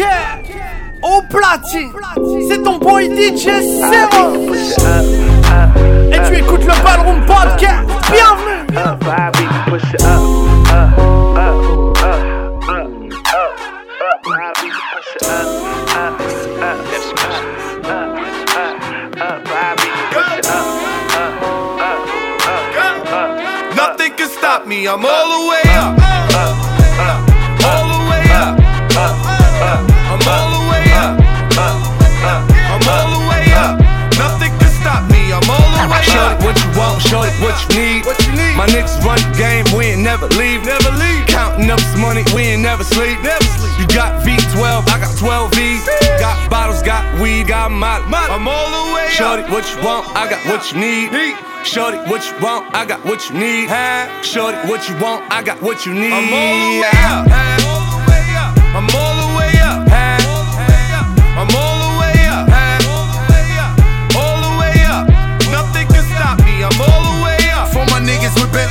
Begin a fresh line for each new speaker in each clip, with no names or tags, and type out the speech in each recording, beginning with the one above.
Bunker au platine. C'est ton boy DJ Seven. Et tu écoutes le Ballroom Podcast. Bienvenue.
Nothing can stop me, I'm all the way up. All the way up. I'm all the way up. Nothing can stop me, I'm all the way
Show
up.
it what you want, show it what you need.
What you need.
My niggas run the game, we ain't never leave.
Never leave.
Counting up this money, we ain't never sleep.
Never sleep.
You got V12, I got 12 V's. Got bottles, got weed, got molly.
I'm all the way up.
Shorty, what you want? I got what you need. Shorty, what you want? I got what you need. Shorty, what you want? I got what you need.
I'm all the way up. All the way up. I'm all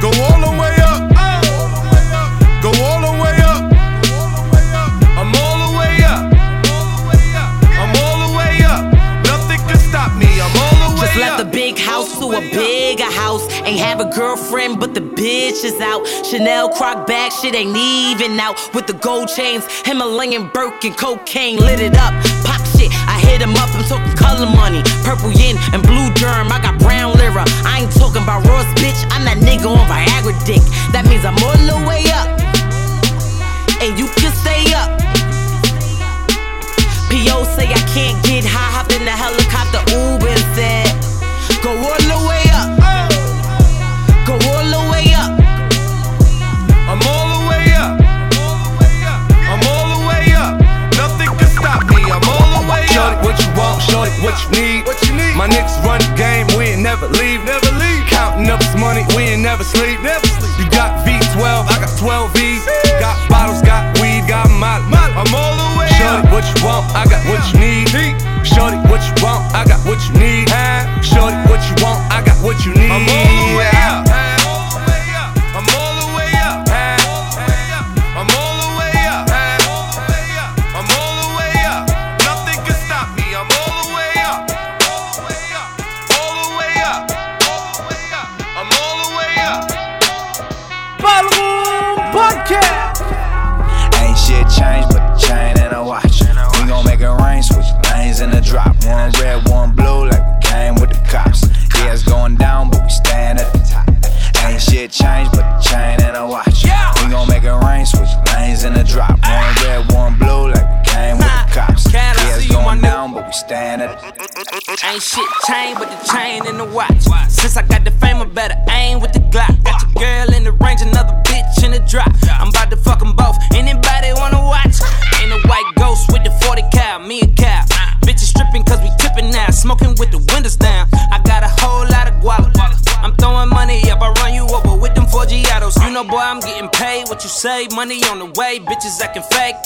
Go all the way up. Go all the way up.
I'm all the way up. I'm all the way up. Nothing can stop me. I'm all the way
Just left the big house to a bigger house. Ain't have a girlfriend, but the bitch is out. Chanel croc bag, shit ain't even out. With the gold chains, Himalayan Birkin, cocaine lit it up. Pop shit, I hit him up. I'm talking color money, purple yin and blue germ. I got brown lira. I ain't talking about Ross, bitch. I'm that nigga on Viagra dick. That means I'm all the way up, and you can stay up. P.O. say I can't get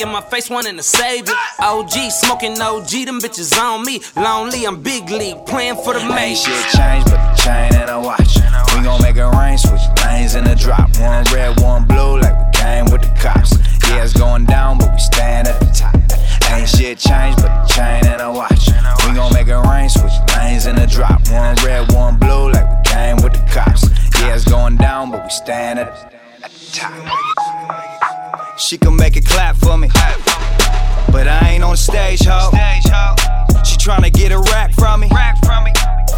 in
my
face wanting to save it. OG, smoking OG, them bitches on me. Lonely, I'm big league, playing for the
Ain't
main.
shit changed but the chain and a watch. We gon' make it rain, switch lanes in the drop. One red, one blue, like we came with the cops. Yeah, it's going down, but we stand at the top. Ain't shit changed but the chain and a watch. We gon' make it rain, switch lanes in the drop. One red, one blue, like we came with the cops. Yeah, it's going down, but we stand at at the top. She can make it clap on stage, ho. She tryna get a rack from me.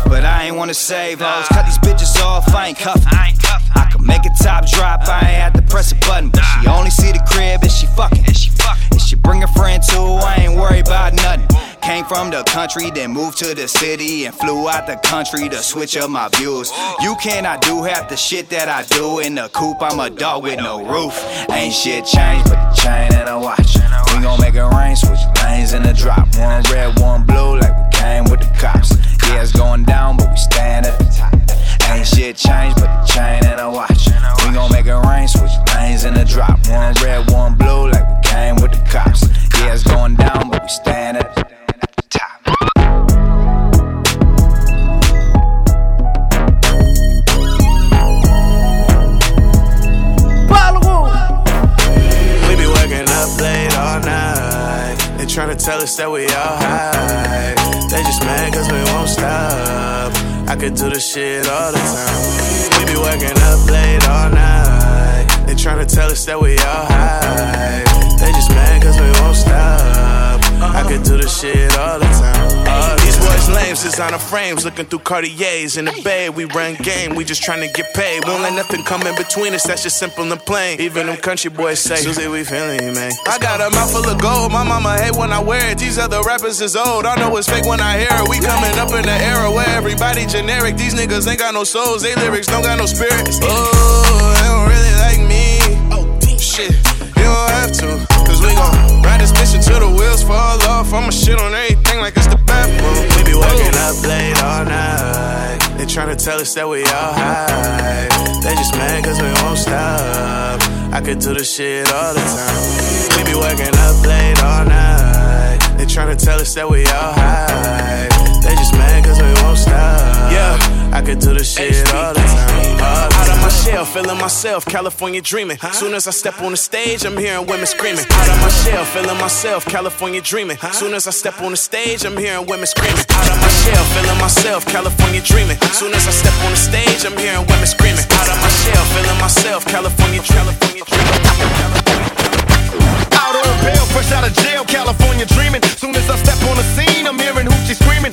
But I ain't wanna save hoes. Cut these bitches off, I ain't cuffin'. I can make a top drop, I ain't had to press a button. But she only see the crib if she fucking. If she fuckin' and she bring a friend too, I ain't worried about nothing. Came from the country, then moved to the city and flew out the country to switch up my views. You cannot do half the shit that I do in the coop. I'm a dog with no roof. Ain't shit changed but the chain and a watch. We gon' make it rain, switch chains in the drop.
One red, one blue, frames, looking through Cartiers in the bay. We run game, we just trying to get paid. Won't let nothing come in between us, that's just simple and plain. Even them country boys say, Susie, we feeling you, man. I got a mouth full of gold, my mama hate when I wear it. These other rappers is old, I know it's fake when I hear it. We coming up in the era where everybody generic. These niggas ain't got no souls, they lyrics don't got no spirit. Oh, they don't really like me. Oh, shit, you don't have to. Cause we gon' ride this mission till the wheels fall off. I'ma shit on everything like it's the bathroom. Working up late all night. They tryna tell us that we all high. They just mad cause we won't stop. I could do this shit all the time. We be working up late all night. They tryna tell us that we all high. They just mad cause we won't stop. Yeah, I could do this shit all the time.
Shell, feeling myself, California dreaming. Soon as I step on the stage, I'm hearing women screaming. Out of my shell, feeling myself, California dreaming. Soon as I step on the stage, I'm hearing women screaming. Out of my shell, feeling myself, California dreaming. Soon as I step on the stage, I'm hearing women screaming. Out of my shell, feeling myself, California dreaming.
Out on bail, fresh out of jail, California dreaming. Soon as I step on the scene, I'm hearing hoochie screaming.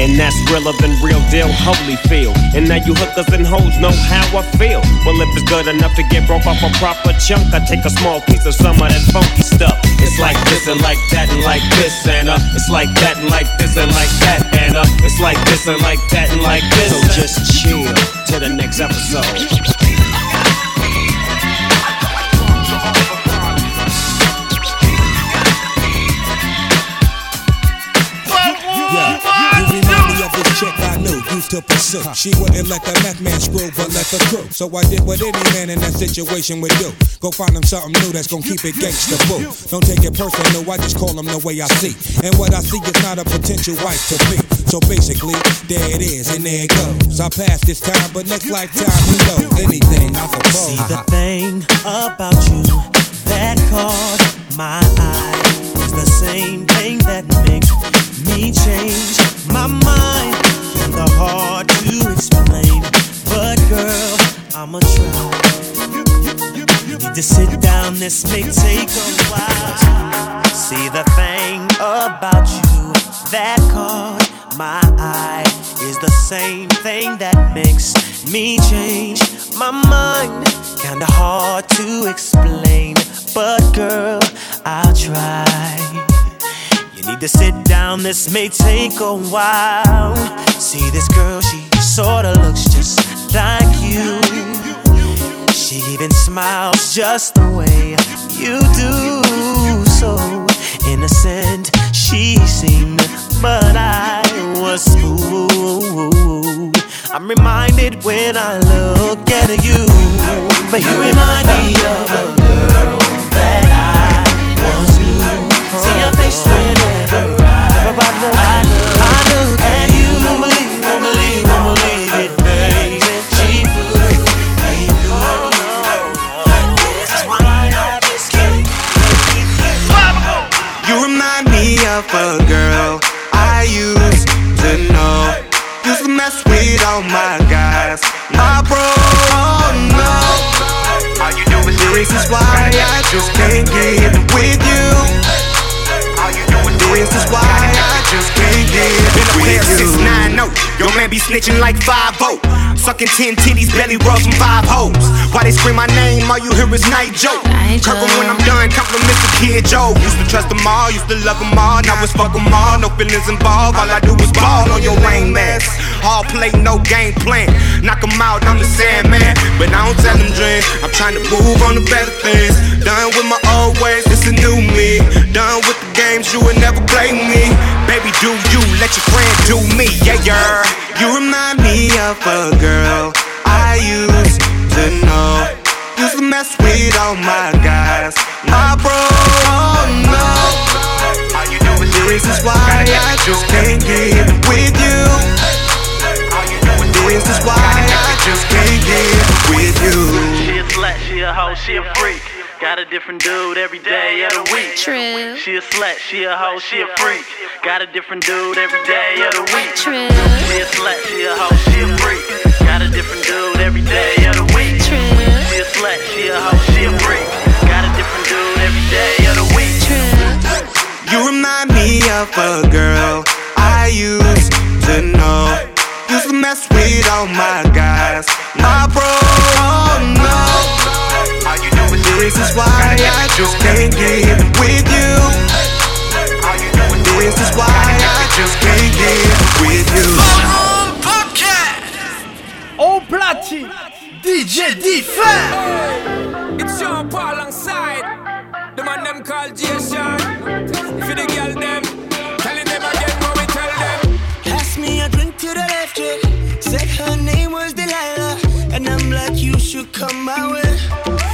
And that's realer than real deal, holy feel. And now you hookers and hoes know how I feel. Well, if it's good enough to get broke off a proper chunk, I take a small piece of some of that funky stuff. It's like this and like that and like this and uh, it's like that and like this and like that and uh, it's like this and like that and like this. So just chill to the next episode.
Used to pursue. She wouldn't let the meth man screw, but let the crew. So I did what any man in that situation would do. Go find him something new that's gonna keep it gangsta boo. Don't take it personal, I just call him the way I see. And what I see is not a potential wife to be. So basically, there it is, and there it goes. I passed this time, but next lifetime, who knows? Anything, I suppose.
See the thing about you that caught my eye is the same thing that makes me change my mind. And the hard to explain, but girl, I'ma try. You need to sit down, this may take a while. See the thing about you that caught my eye is the same thing that makes me change my mind. Kinda hard to explain, but girl, I'll try. To sit down, this may take a while. See this girl, she sorta looks just like you. She even smiles just the way you do. So innocent she seemed, but I was fooled. I'm reminded when I look at you, but you remind me of a girl that I once knew. See your face whenever I, I, I look at you. Won't believe, won't believe, won't believe it, baby. She fooled me. Oh, no. This is why I just can't
You remind me of a girl I used to know. Used to mess with all my guys. My bro, oh no. All you do is the reasons why I just can't get with you. All you do is why I just can't get
Been a player since
you.
9 0. Your man be snitching like 5 0. Sucking 10 titties, belly rubs from 5 hoes. Why they scream my name, all you hear is night joke. Cover when I'm done, compliments the kid Joe. Used to trust them all, used to love them all. Now it's fuck them all, no feelings involved. All I do is ball on your rain mask. All play, no game plan. Knock 'em out, I'm the Sandman. But I don't tell them dreams. I'm trying to move on to better things. Done with my old ways, it's a new me. Done with the games, you would never play me. Baby, do you, let your friend do me, yeah, yeah.
You remind me of a girl I used to know. Used to mess with all my guys. My bro, oh no.
You is
why I just can't get with you. The reasons why I just can't get with you.
She a slut, she a hoe, she a freak. Got a different dude every day of the week.
True.
She a slut, she a hoe, she a freak. Got a different dude every day of the week.
True.
She a slut, she a hoe, she a freak. Got a different dude every day of the week.
True.
She a slut, she a hoe, she a freak. Got a different dude every day of the week.
You remind me of a girl I used to know. Used to mess with all my guys. My bro, oh no.
All you do is
why I just can't get with you.
All you do is
why I just can't get with you.
Au platine, DJ Differ.
It's Sean Paul alongside the man them called Jason. For the girl them,
her name was Delilah, and I'm like, you should come my way.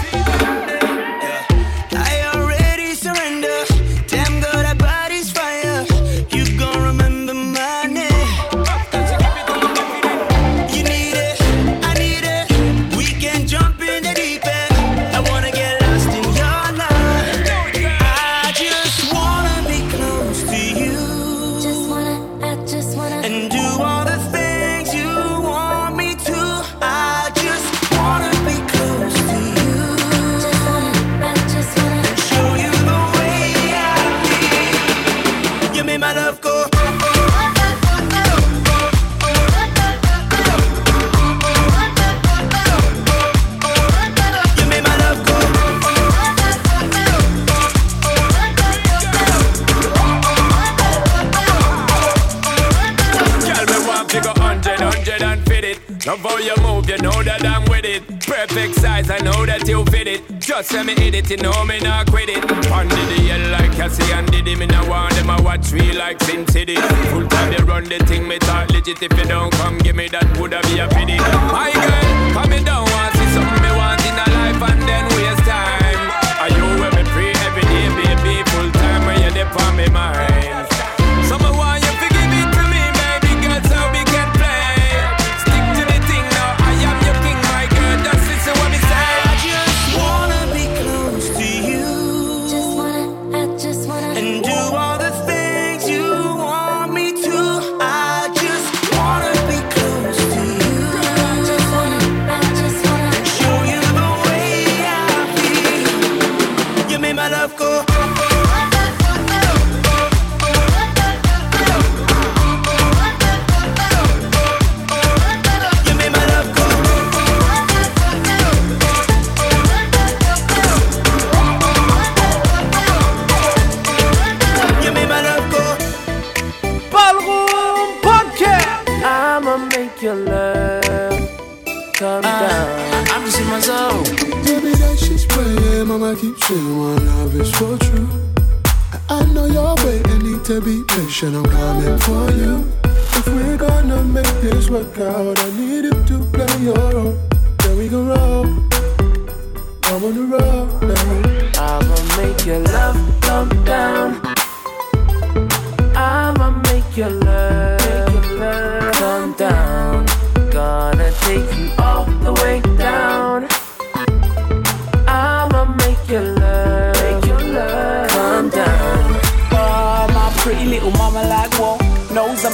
Love
how you move, you know that I'm with it. Perfect size, I know that you fit it. Just let me hit it, you know me not quit it. Under the yell like Cassie and Diddy, me now want them a watch me like Sin City. Full time they run the thing, me talk legit. If you don't come, give me that, woulda be a pity. My girl, come me down, want see something me want in a life and then waste time. Are you with me free every day, baby? Full time when you're there on me mind.
One love is for true. I I know you're waiting, need to be patient. I'm coming for you. If we're gonna make this work out, I need you to play your role. Then we can roll. I'm on the road now.
I'ma make your love come down. I'ma make your love come down. Gonna take you all the way down.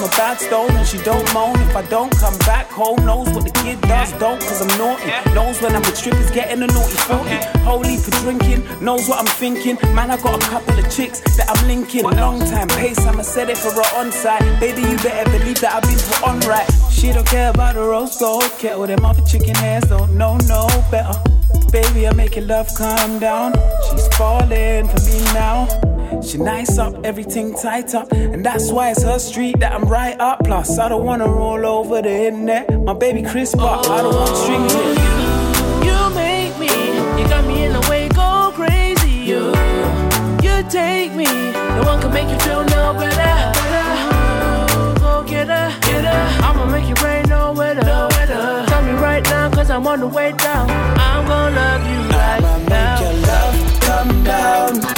And she don't moan if I don't come back home. Knows what the kid does, don't cause I'm naughty. Knows when I'm with strippers getting a naughty 40. Holy for drinking, knows what I'm thinking. Man, I got a couple of chicks that I'm linking. Long time pace, I'ma set it for her on site. Baby, you better believe that I've been put on right. She don't care about the rose gold kettle. Them other chicken hands don't know no better. Baby, I'm making love come down. She's falling for me now. She nice up, everything tight up. And that's why it's her street that I'm right up. Plus, I don't wanna roll over the internet. My baby Chris Park, I don't want strings in.
You make me, you got me in the way, go crazy. You, you take me, no one can make you feel no better. Go get her, get her. I'ma make your brain no wetter. Cause I'm on the way down. I'm gonna love you right now. Make Your love come down.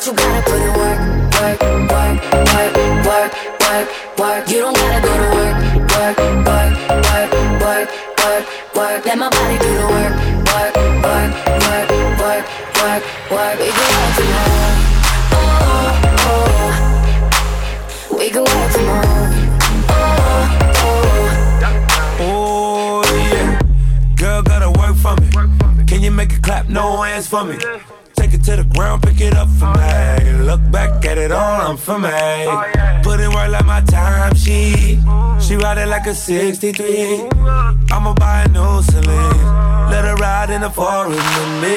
But you gotta put in work, work, work, work, work, work, work. You don't gotta go to work, work, work, work, work, work, work. Let my body do the work, work, work, work, work, work, work. We can work home. Oh, oh. We can work home. Oh, oh.
Oh yeah, girl gotta work for me. Can you make it clap? No hands for me. It to the ground, pick it up for me. Look back at it all, I'm for me. Put in work like my time sheet. She ride it like a 63. I'ma buy a new Celine. Let her ride in the forest with me.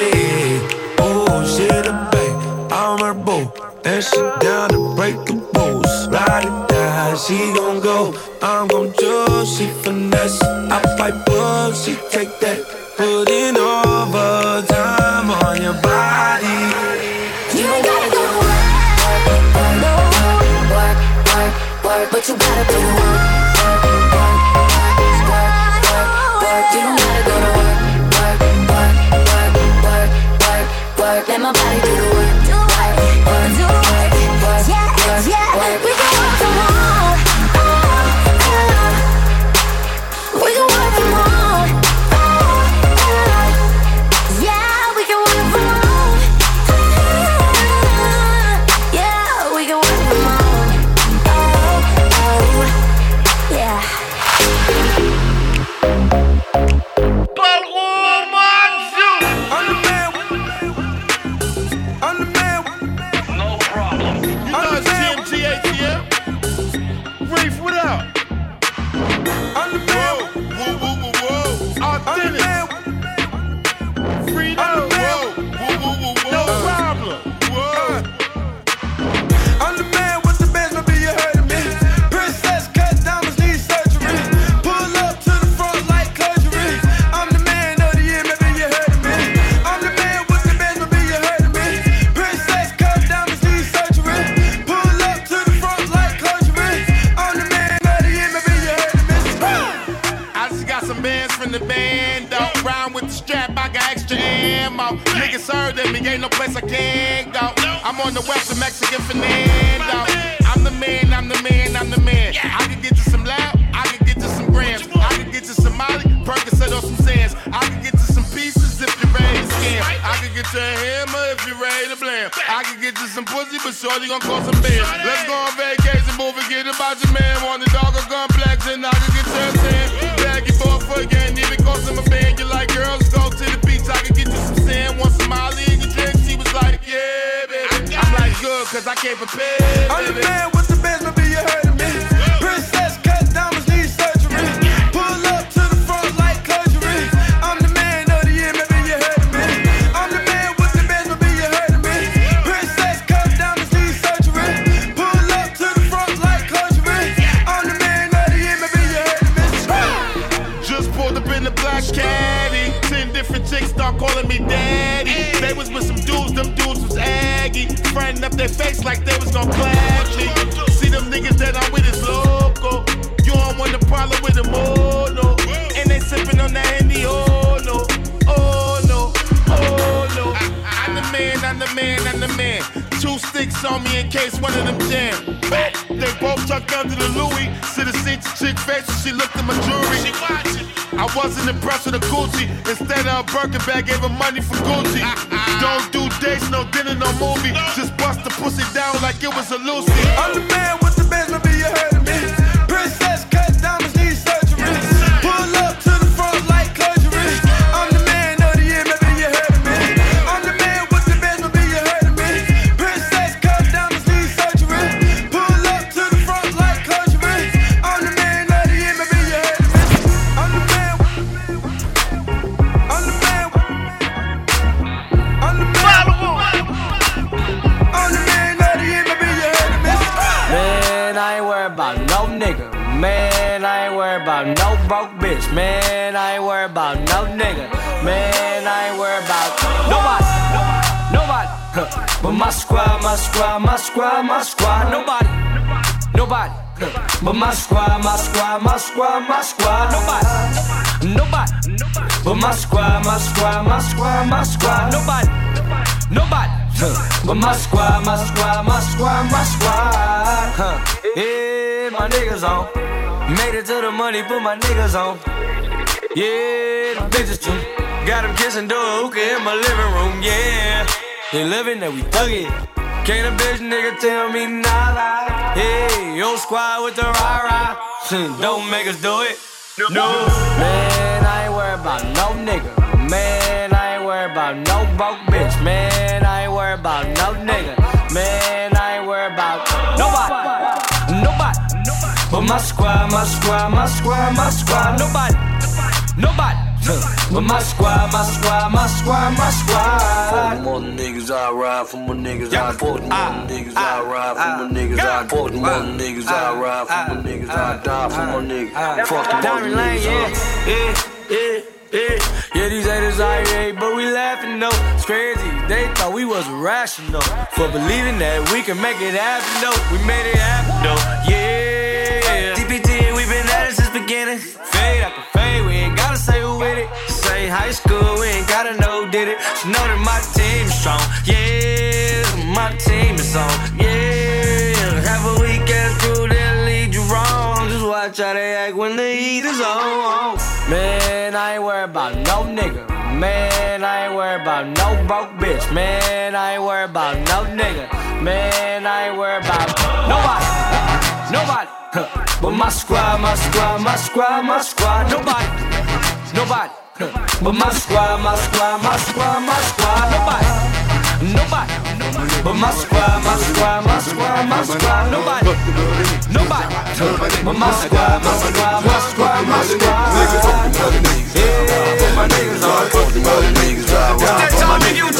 Oh, she the babe, I'm her boo. And she down to break the rules. Ride it down, she gon' go. I'm gon' choose, she finesse. I fight bull, she take that. Put in overtime on your body.
But you gotta the work,
one of them jam. They both tucked under the Louis. See the see the chick face when she looked at my jewelry. She watching. I wasn't impressed with the Gucci. Instead of a Birkin bag, gave her money for Gucci. Ah, ah. Don't do dates, no dinner, no movie. Just bust the pussy down like it was a Lucy.
I'm the man with the bands, maybe you heard
my squad, my squad, my squad, my squad. Nobody. Nobody. But my squad, my squad, my squad, my squad. Nobody. Nobody. But my squad, my squad, my squad, my squad. Nobody. Nobody. But my squad, my squad, my squad, my squad. Yeah, my niggas on. Made it to the money, put my niggas on. Yeah, the bitches too. Got them kissing door hookah in my living room, yeah. They living that we thug it. Can't a bitch nigga tell me nada. Hey, yo squad with the rah rah. Don't make us do it. No. Man, I ain't worried about no nigga. Man, I ain't worried about no broke bitch. Man, I ain't worried about no nigga. Man, I ain't worried about nobody. Nobody. But my squad, my squad, my squad, my squad. Nobody. Nobody. But my squad, my squad, my squad, my squad.
For more niggas I ride, for more niggas I ah. ah. for more ah. niggas I ride, for more niggas I for more niggas I ride, for more niggas I die, for more niggas. Fuck the more
Diamond Lane,
niggas.
yeah, yeah, yeah, yeah. Yeah, these haters are hate, but we laughing though. It's crazy, they thought we was rational for believing that we can make it happen though. We made it happen though, yeah. DPT, we been at it since beginning. Fade after fade, we ain't gotta say who with it. Say
ain't high school, we ain't gotta know, did it? Know that my team is strong, yeah, my team is on, yeah. Have a ass crew that lead you wrong. Just watch how they act when the heat is on. Man, I ain't worried about no nigga. Man, I ain't worried about no broke bitch. Man, I ain't worried about no nigga. Man, I ain't worried about nobody. Nobody. But my squad, my squad, my squad, my squad. Nobody. Nobody. But my squad, my squad, my squad, my squad. Nobody. Nobody. But my squad, my squad, my squad, my squad. Nobody. Nobody. But my squad, my squad, my squad, my squad. Yeah, my niggas are fuck them other niggas. I ride for my niggas.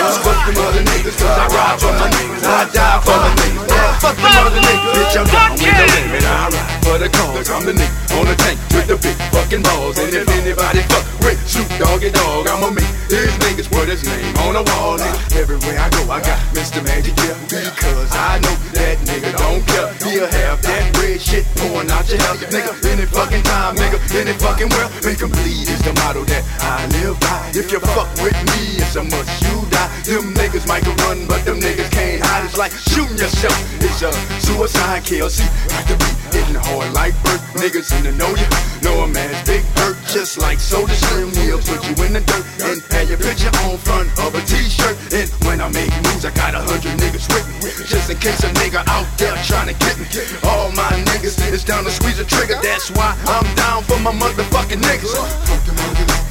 Niggas. I ride for my niggas. I die for my niggas. Fuck them other niggas. Bitch, I'm down with the limit. I ride for the cause. I'm the nigga on the tank with the big fucking balls. And if anybody fuck with Snoop Doggy Dogg, I'ma make his niggas put his name on the wall. Nigga. Everywhere I go, I got Mr. Magic here because I know that nigga don't care. He'll have that red shit pouring out your house, nigga. Any fucking time, nigga. Any fucking world, make 'em bleed is the motto that I live by. If you fuck with me, it's a must you die. Them niggas might go run, but them niggas can't hide. It's like shooting yourself. It's a suicide. See, got to be hitting hard like bird. Niggas in the know you. Know a man's big hurt, just like Soulja Slim. He'll put you in the dirt and have your picture on front of a t-shirt. And when I make moves, I got a hundred niggas with me. Just in case a nigga out there trying to get me. All my niggas is down to squeeze a trigger. That's why I'm down for my motherfucking niggas.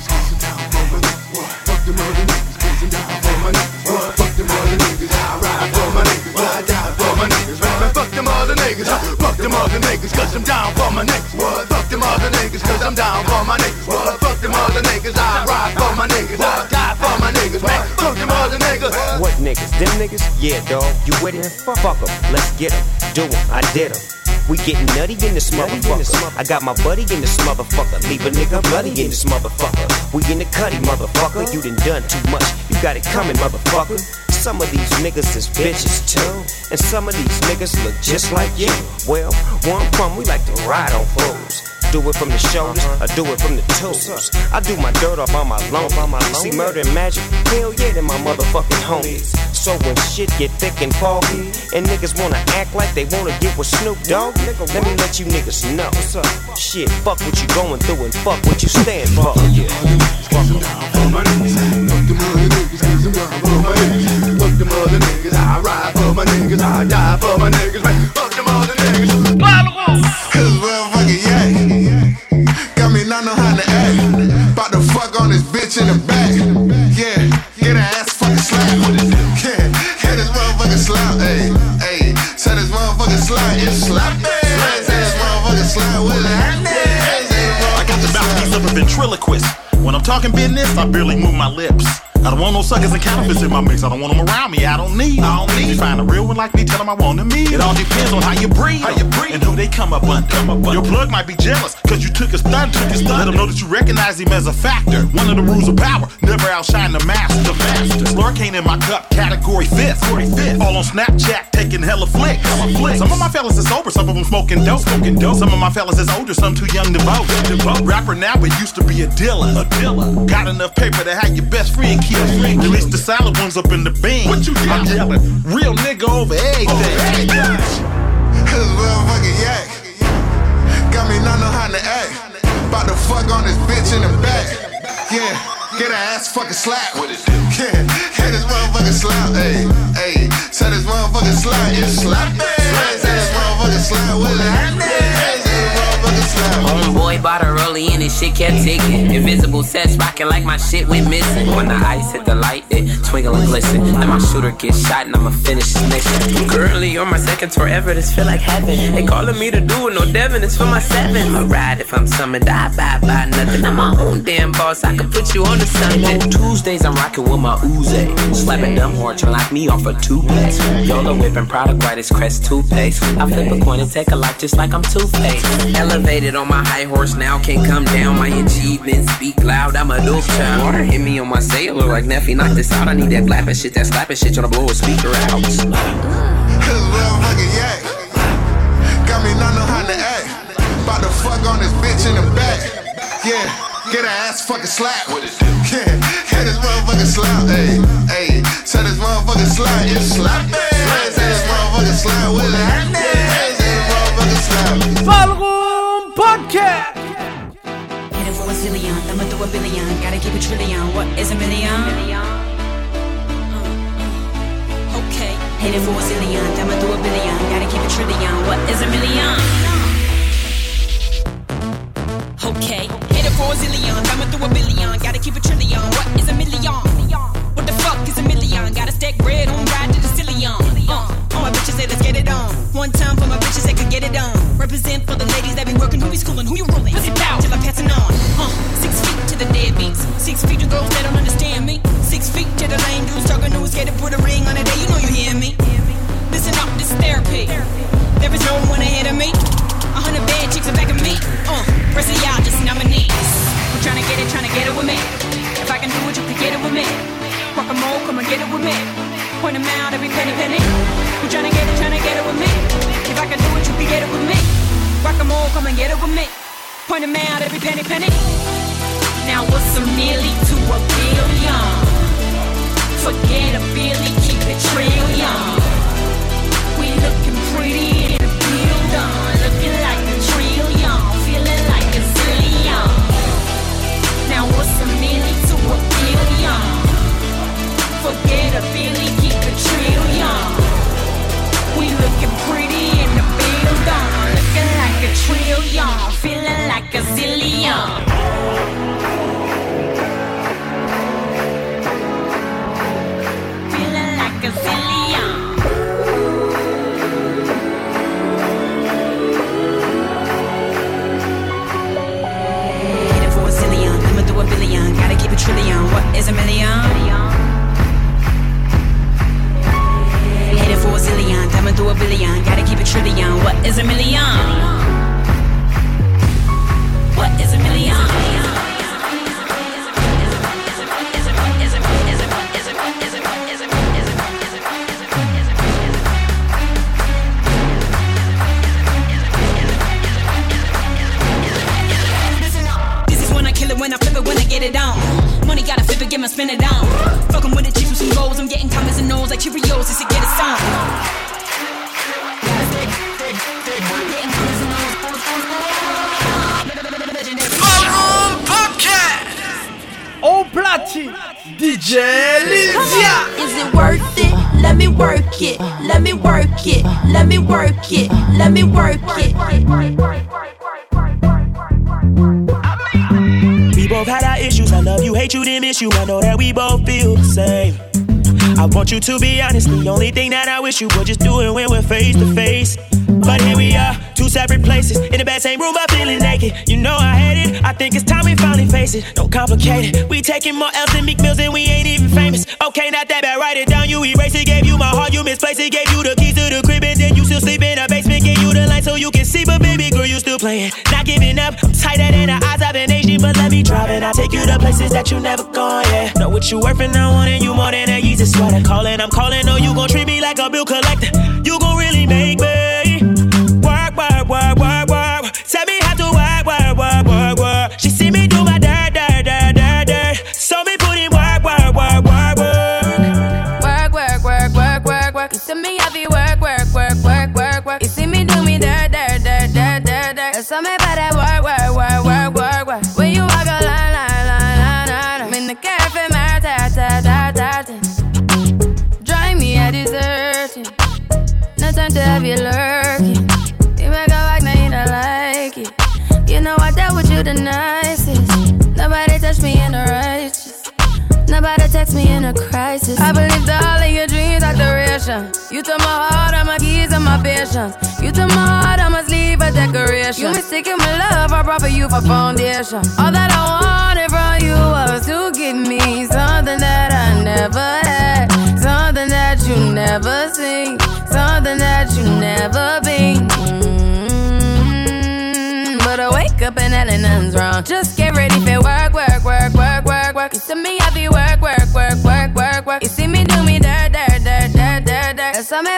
Other niggas. huh? Fuck them other niggas, 'cause I'm down for my niggas. What? Fuck them other niggas, 'cause I'm down for my niggas. What? Fuck them other niggas, I ride for my niggas. I die for my niggas, man. Fuck them other niggas.
What niggas? Them niggas? Yeah, dog. You with it? Fuck them. Let's get 'em. Do 'em. I did 'em. We getting nutty in this motherfucker. I got my buddy in this motherfucker. Leave a nigga bloody in this motherfucker. We in the cutty, motherfucker. You done done too much. You got it coming, motherfucker. Some of these niggas is bitches too. And some of these niggas look just like you. Well, one I'm from, we like to ride on fools. Do it from the shoulders, I do it from the toes. I do my dirt off on my loan. C-Murder and magic, hell yeah, they my motherfucking homies. So when shit get thick and foggy, and niggas wanna act like they wanna get with Snoop Dogg, let me let you niggas know. Shit, fuck what you going through and fuck what you stand for. Yeah.
Fuck them other niggas, I ride for my niggas, I die for my niggas, man. Fuck them other niggas.
Cause motherfucking yeah. Got me not know how to act. About to fuck on this bitch in the back. Yeah, get her ass fucking slapped. Yeah, get this motherfucking slap. Hey, hey, say this motherfucking slap. It's slap Say this motherfucking slap with a hand.
I got the mouthpiece of a ventriloquist. When I'm talking business, I barely move my lips. I don't want no suckers and counterfeits in my mix. I don't want them around me. I don't need. I don't need. Find a real one like me, tell them I want them me. It all depends on how you breathe. How you breathe. And who they come up under. Come up under. Your plug might be jealous, cause you took his thunder. Took his thunder. Let them know that you recognize him as a factor. One of the rules of power, never outshine the master. The master. Slurricane in my cup, category fifth. Category fifth. All on Snapchat, taking hella flicks. Hella flicks. Some of my fellas is sober, some of them smoking dope. Smoking dope. Some of my fellas is older, some too young to vote. To. Rapper now, but used to be a dealer. A dealer. Got enough paper to have your best friend killed. Release the silent ones up in the bin. What you I'm yelling, real nigga over everything.
Cause motherfucking yak. Got me not know how to act. About to fuck on this bitch in the back. Yeah, get her ass fucking slapped. Yeah, get this motherfucking slap. Hey, hey, say this motherfucking slap. It's slap. it. Say this motherfucking slap with a
Homeboy bought a early and his shit kept ticking. Invisible sets rocking like my shit went missing. When the ice hit the light, it twinkle and glisten. Then my shooter gets shot and I'ma finish this mission. Currently on my second tour ever, this feel like heaven. They calling me to do it, no Devin, it's for my seven. I ride if I'm summoned, I buy by nothing. I'm my own damn boss, I can put you on the Sunday. On Tuesdays, I'm rocking with my Uzi. Slapping dumb horn, trying lock me off a two-place. Yola whipping product white as crest toothpaste. I flip a coin and take a life just like I'm Two-Face. Elevated on my high horse now, can't come down. My achievements speak loud, I'm a dope child. Water hit me on my sailor like Neffy, knock this out. I need that clapping shit, that slapping shit, tryna blow a speaker out.
Cause motherfucking yak. Got me not know how to act. About to fuck on this bitch in the back. Yeah, get her ass fucking slapped.
Hey, this motherfucker slap, hey, hey. Say this motherfucker slap, you slap it. Say this motherfucker slap with it. Hey, say this motherfucker slap.
Ballroom Podcast.
Headed for a zillion, thumbing through a billion. Gotta keep a trillion. What is a million? Okay. Headed for a zillion, thumbing through a billion. Gotta keep a trillion. What is a million? Okay. Headed for a zillion, thumbing through a billion. Gotta keep a trillion. What is a million? What the fuck is a million? Gotta stack bread on ride to the zillion. Uh, all my bitches say let's get it on. One time for my bitches that could get it on. Represent for the ladies that be working. Who be schooling? Who you ruling? Pussy pow till I'm passing on. Uh, six feet to the deadbeats. Six feet to girls that don't understand me. Six feet to the lame dudes talking who's scared to put a ring on a day. You know you hear me. Listen up, this is therapy. There is no one ahead of me. A hundred bad chicks are back of me. Uh, rest of y'all just nominees. I'm trying to get it, trying to get it with me. If I can do it, you can get it with me. Rock a mole, come and get it with me. Point them out every penny penny. You trying to get it, trying to get it with me. If I can do it, you can get it with me. Rock a mole, come and get it with me. Point them out every penny penny. Now what's a milli to a billion? Forget a billy, keep it trillion. We looking pretty in the building, looking like a trillion, feeling like a zillion. Now what's a milli to a billion? Forget a billy, a trillion, feeling like a zillion. Feeling like a trillion. What is a million? Headed for a zillion, coming through a billion. Gotta keep a trillion. What is a million? Get it on. Money gotta flip it, get my spin it on. Fucking with the chicks with some goals, I'm getting comments and nose like Cheerios, just to get a song.
Ballroom Podcast. Au platine, DJ Lydia.
Is it worth it? Let me work it. Let me work it. Let me work it. Let me work it.
Hate you, then miss you. I know that we both feel the same. I want you to be honest. The only thing that I wish you would just do it when we're face to face. But here we are, two separate places. In the bed, same room, but feeling naked. You know I hate it. I think it's time we finally face it. Don't complicate it. We taking more L's than Meek Mills and we ain't even famous. Okay, not that bad. Write it down. You erase it. Gave you my heart. You misplaced it. Gave you the keys to the crib and then you still sleep in the basement. Gave you the light so you can see. But baby girl, you still playing. Not giving up. I'm tighter than the eyes of an Asian, but let me drive and I'll take you to places that you never gone. Yeah, know what you worth and I wanting you more than a Yeezy sweater. Calling, I'm calling. Oh, you gon' treat me like a bill collector. You gon' really make me dirt, dirt. So me
about that work, work, work, work, work, work. When you walk a line, line, line, line, line. I'm in the cafe, my ta, ta, ta, ta, ta. Drive me a desertion. No time to have you lurking. You make a like, now you don't like it. You know I dealt with you the nicest. Nobody touched me in the righteous. Nobody text me in a crisis. I believed all of your dreams are duration. You took my heart, all my keys, and my patience. You took my heart, I must leave a decoration. You mistaken my love, I brought for you for foundation. All that I wanted from you was to give me something that I never had, something that you never seen, something that you never been. Mm, But I wake up and hell nothing's wrong. Just get ready for work, work, work, work, work, work. You see me happy work, work, work, work, work, work. You see me do me dirt, dirt, dirt, dirt, dirt, dirt. There's something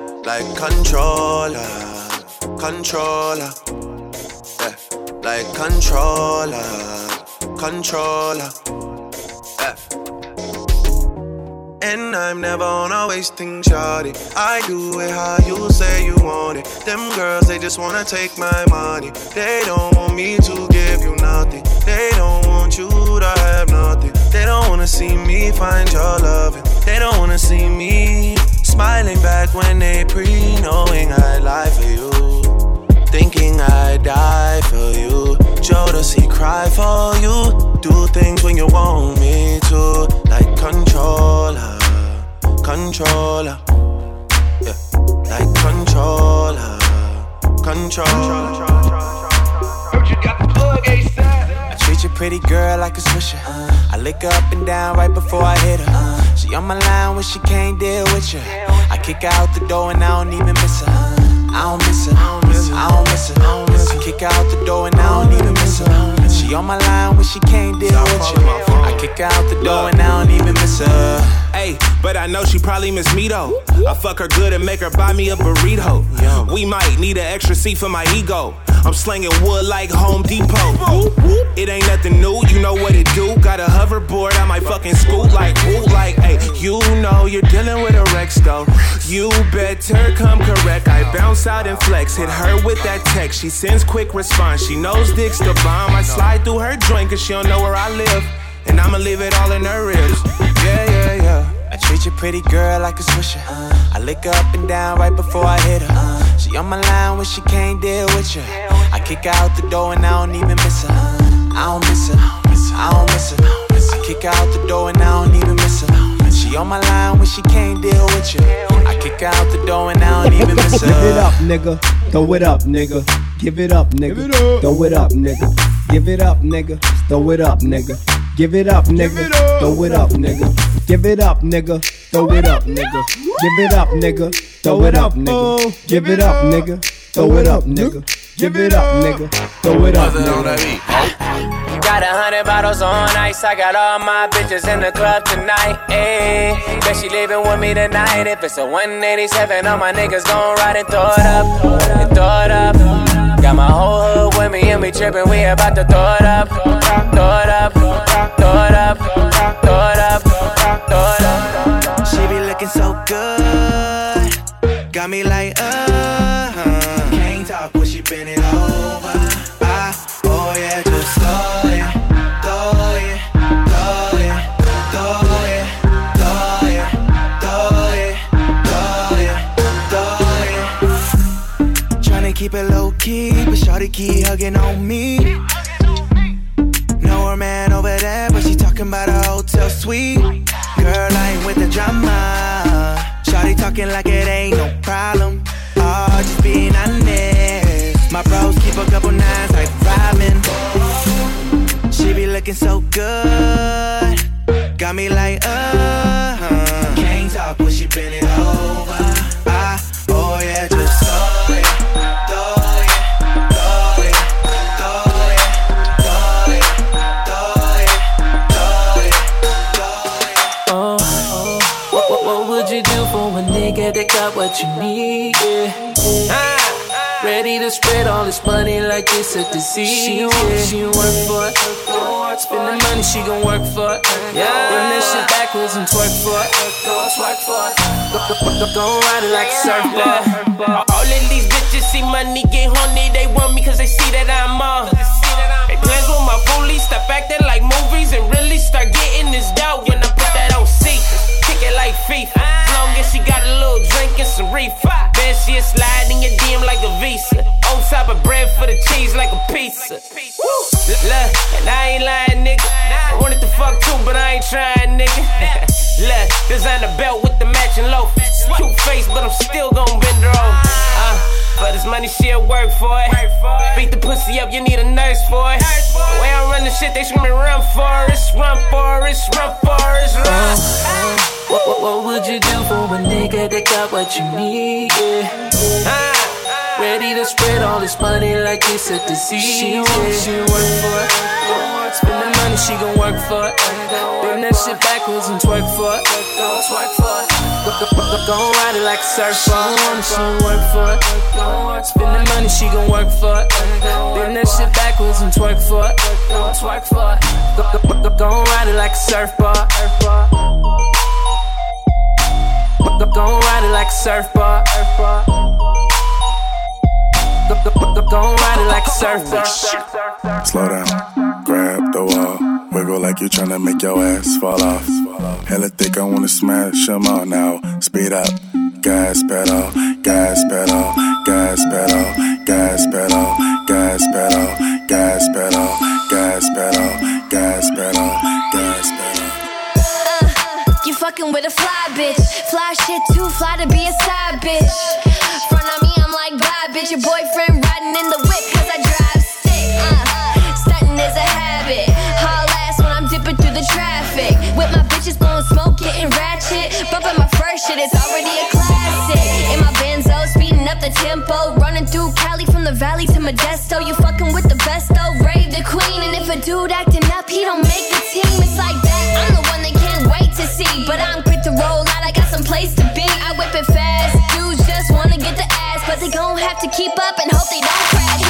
like controller, controller. Yeah, like controller, controller. Yeah. And I'm never on a wasting shawty. I do it how you say you want it. Them girls, they just wanna take my money. They don't want me to give you nothing. They don't want you to have nothing. They don't wanna see me find your loving. They don't wanna see me smiling back when they pre knowing I lie for you. Thinking I die for you. Jodeci cry for you. Do things when you want me to. Like controller, controller. Yeah, like controller, controller. Heard you got the plug ASAP.
I treat your pretty girl like a swisher. I lick her up and down right before I hit her. She on my line when she can't deal with you. I kick her out the door and I don't even miss her. I don't miss her. I don't miss her. I don't miss her. I don't miss her. I kick her out the door and I don't even miss her. She on my line when she can't deal with you. I kick her out the door and I don't even miss her.
Hey, but I know she probably miss me though. I fuck her good and make her buy me a burrito. We might need an extra seat for my ego. I'm slinging wood like Home Depot. It ain't nothing new, you know what it do. Got a hoverboard, I might fucking scoot like woo, like hey, you know you're dealing with a Rex though. You better come correct. I bounce out and flex, hit her with that text. She sends quick response. She knows Dick's the bomb. I slide through her joint cause she don't know where I live. And I'ma leave it all in her ribs. Yeah, yeah, yeah.
I treat your pretty girl like a swisher. I lick her up and down right before I hit her. She on my line when she can't deal with you. I kick her out the door and I don't even miss her. I don't miss her. I don't miss her. I kick her out the door and I don't even miss her. She on my line when she can't deal with you. I kick her out the door and I don't even miss her.
Give it up, nigga. Throw it up, nigga. Give it up, nigga. Throw it up, nigga. Give it up, nigga. Throw it up, nigga. Give it up, nigga. Throw it up, nigga. Give it up, nigga. Throw it up, nigga. Give it up, nigga. Throw it up, nigga. Give it up, nigga. Throw it up, nigga. Give it up, nigga. Throw it up, nigga.
got a hundred bottles on ice. I got all my bitches in the club tonight. Ayy, bet she leaving with me tonight. If it's a 187, all my niggas gon' ride and throw it up, and throw it up. Got my whole hood with me and we trippin', we about to throw it up, throw it up, throw it up, throw it up, throw it up.
She be looking so good, got me like uh. Looking so good. Got me like, uh
Spread all this money like it's a disease. She don't, yeah. she don't work for it. Spend the money, she gon' work for it. Yeah. Bring that shit backwards and twerk for it. Twerk for it. Go, go, go, go ride it like a surfboard. All of these bitches see money get horny. They want me cause they see that I'm on. They plans with my bullies, stop acting like movies and really start getting this dough. When I put that on C, kick it like FIFA. Long as she got a little drink and some reefer. Then she'll slide in your DM like a visa. On top of bread for the cheese like a pizza. Woo. Look, and I ain't lying, nigga. I wanted to fuck too, but I ain't trying, nigga. Look, design a belt with the matching loaf. Cute face, but I'm still gon' bend her over. Uh, for this money, she'll work for it. Beat the pussy up, you need a nurse for it. The way I run the shit, they screaming run for it, run for it, run for it, run. What, what, what would you do for a nigga that got what you need? Yeah. Ah. Ready to spread all this money like it's a disease. She work, she work for it. Spend the money, she gon' work for it. Bring that shit backwards and twerk for it. Twerk for it. Go, go, go, go ride it like a surfboard. She don't work for it. Spend the money, she gon' work for it. Bring that shit backwards and twerk for it. Twerk for it. Go, go, go, go ride it like a surfboard. Go, go ride it like a surfboard. Go, go, go, go ride it like a surfboard.
Slow down, grab the wall, wiggle like you tryna make your ass fall off. Hella thick, I wanna smash 'em all now. Speed up, gas pedal, gas pedal, gas pedal, gas pedal, gas pedal, gas pedal, gas pedal, gas pedal, gas pedal.
Uh, you fucking with a fly bitch. Fly shit too fly to be a side bitch. Front of me, I'm like, bye, bitch. Your boyfriend riding in the whip, cause I drive With my bitches blowing smoke, getting ratchet. Bumping my first shit, it's already a classic. In my benzo, speeding up the tempo. Running through Cali from the valley to Modesto. You fucking with the best though, rave the queen. And if a dude acting up, he don't make the team. It's like that. I'm the one they can't wait to see. But I'm quick to roll out, I got some place to be. I whip it fast. Dudes just wanna get the ass, but they gon' have to keep up and hope they don't crash.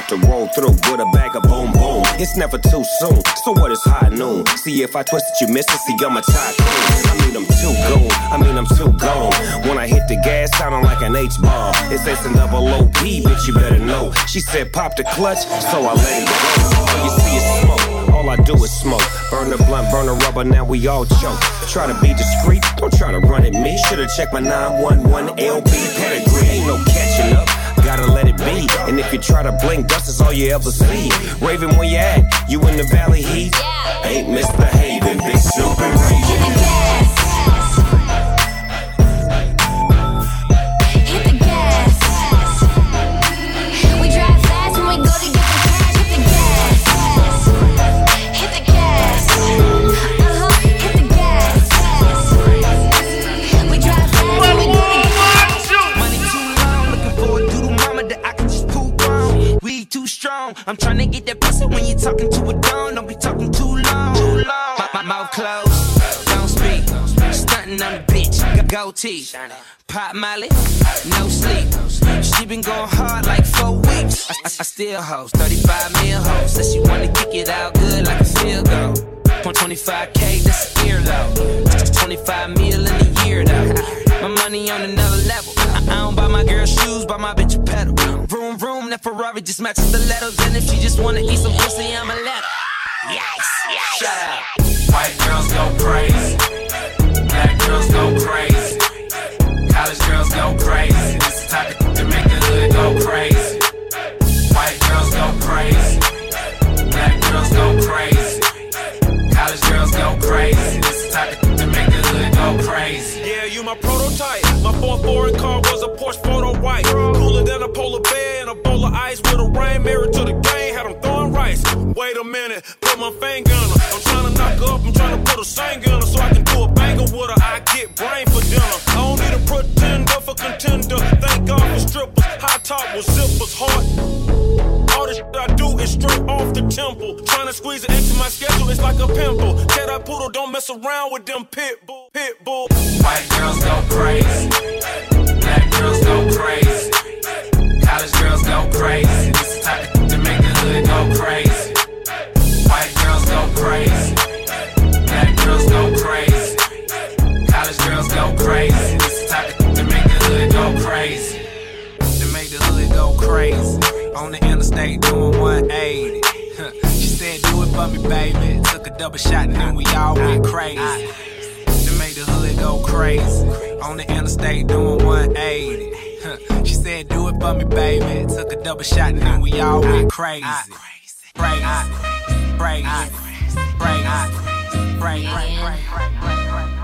About to roll through with a bag of boom, boom. It's never too soon. So what is high noon? See if I twist it, you miss it. See, I'm a tycoon. I mean, I'm too gone. I mean, I'm too gone. When I hit the gas, sounding like an H bomb. It's S and double O P, bitch, you better know. She said, pop the clutch, so I let it go. All you see is smoke. All I do is smoke. Burn the blunt, burn the rubber, now we all choke. Try to be discreet, don't try to run at me. Should've checked my 911 LB pedigree. Ain't no catching up. Gotta let it be. And
if you try to blink, dust is all you ever see. Raving where you at? You in the valley heat? Ain't misbehaving, big super raging.
I'm trying to get that pussy when you talking to a don. Don't be talking too long. Too long. My, my mouth closed, don't speak. Stunting on the bitch, got goatee. Pop Molly, no sleep. She been going hard like four weeks. I, I, I still host 35 mil hoes. Said she wanna kick it out good like a field goal. 25k, that's a year though. 25 mil in a year though. My money on another level. I, I don't buy my girl shoes, buy my bitch a pedal. Room, room, that Ferrari just matches the letters. And if she just wanna eat some pussy, I'ma let her. Yikes, yikes. Shut up.
White girls go crazy. Black girls go crazy. College girls go crazy. This the type of to make the hood go crazy. White girls go crazy. Black girls go crazy. College girls go crazy.
Foreign car was a Porsche Than a polar bear and a bowl of ice with a rain mirror to the game. Had them throwing rice. Wait a minute, put my finger on her. I'm trying to knock her up, I'm trying to put a singer in her so I can do a banger with her. I get brain for dinner. I don't need a pretender for contender. Thank God for strippers. High top with zippers, heart. All the shit I do is straight off the temple. Trying to squeeze it into my schedule, it's like a pimple. Cat eye poodle, don't mess around with them pit bull, pit bull.
White girls go crazy. Black girls go crazy. College girls go crazy. This type of to make the hood go crazy. White girls go crazy. Black girls go crazy. College girls go crazy. This type of to make the hood go crazy.
To make the hood go crazy. On the interstate doing 180. Huh. She said, Do it for me, baby. Took a double shot and then we all went crazy. To make the hood go crazy. On the interstate doing 180. Said, Do it for me, baby. Took a double shot and then we all went ah. crazy. Crazy. Crazy. Crazy. Crazy.
Crazy.
Don't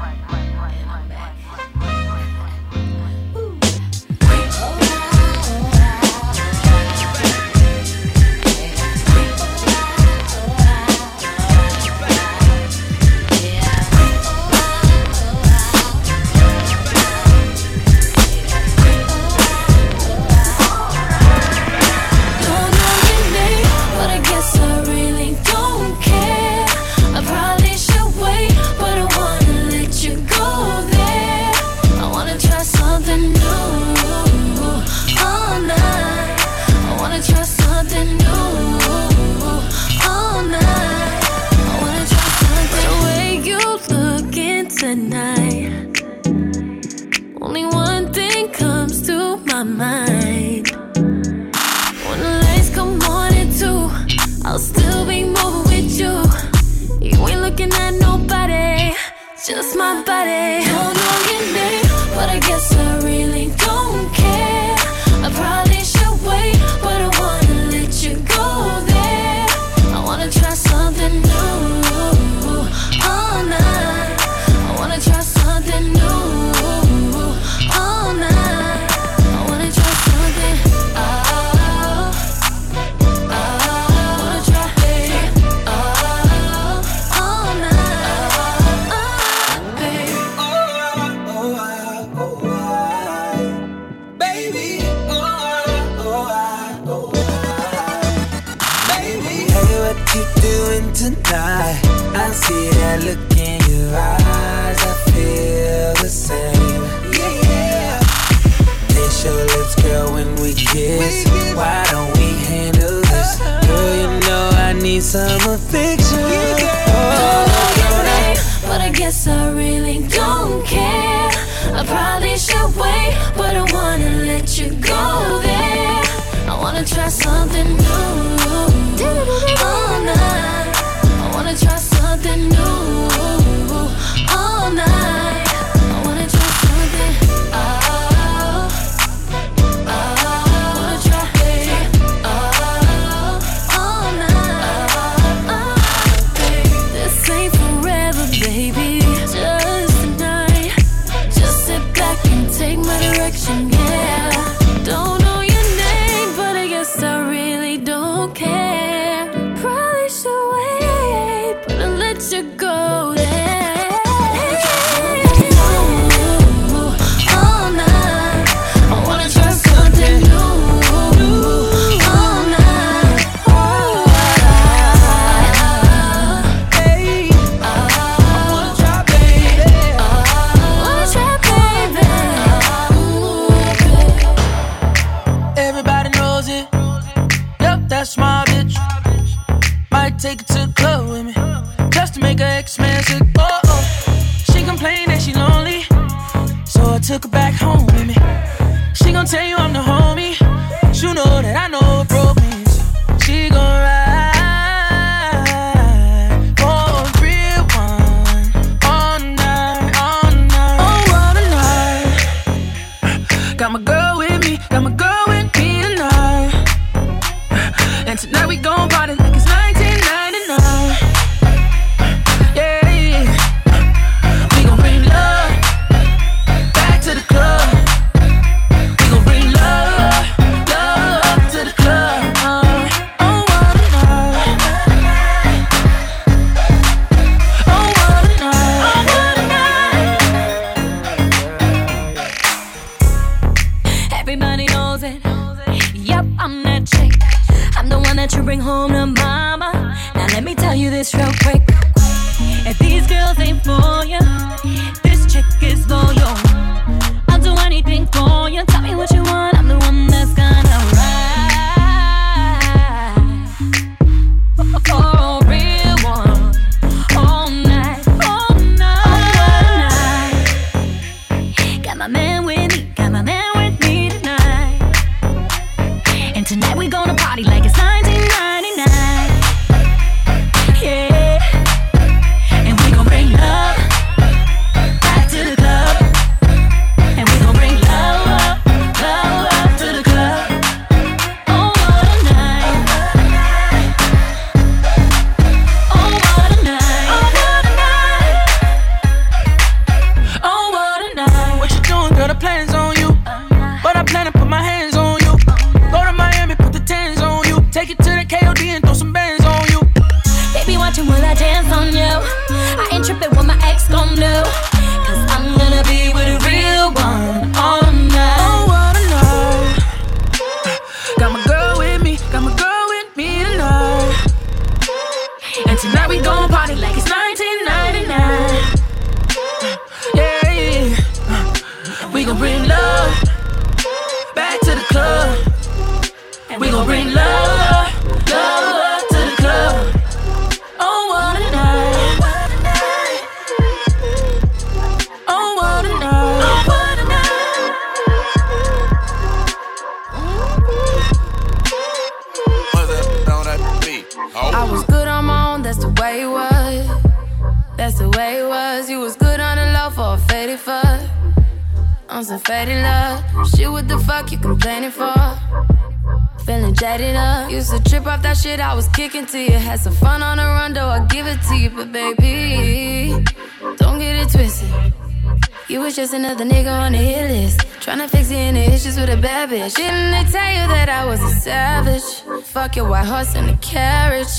just
another nigga on the hit list. Tryna fix any issues with a bad bitch. Didn't they tell you that I was a savage? Fuck your white horse and a carriage.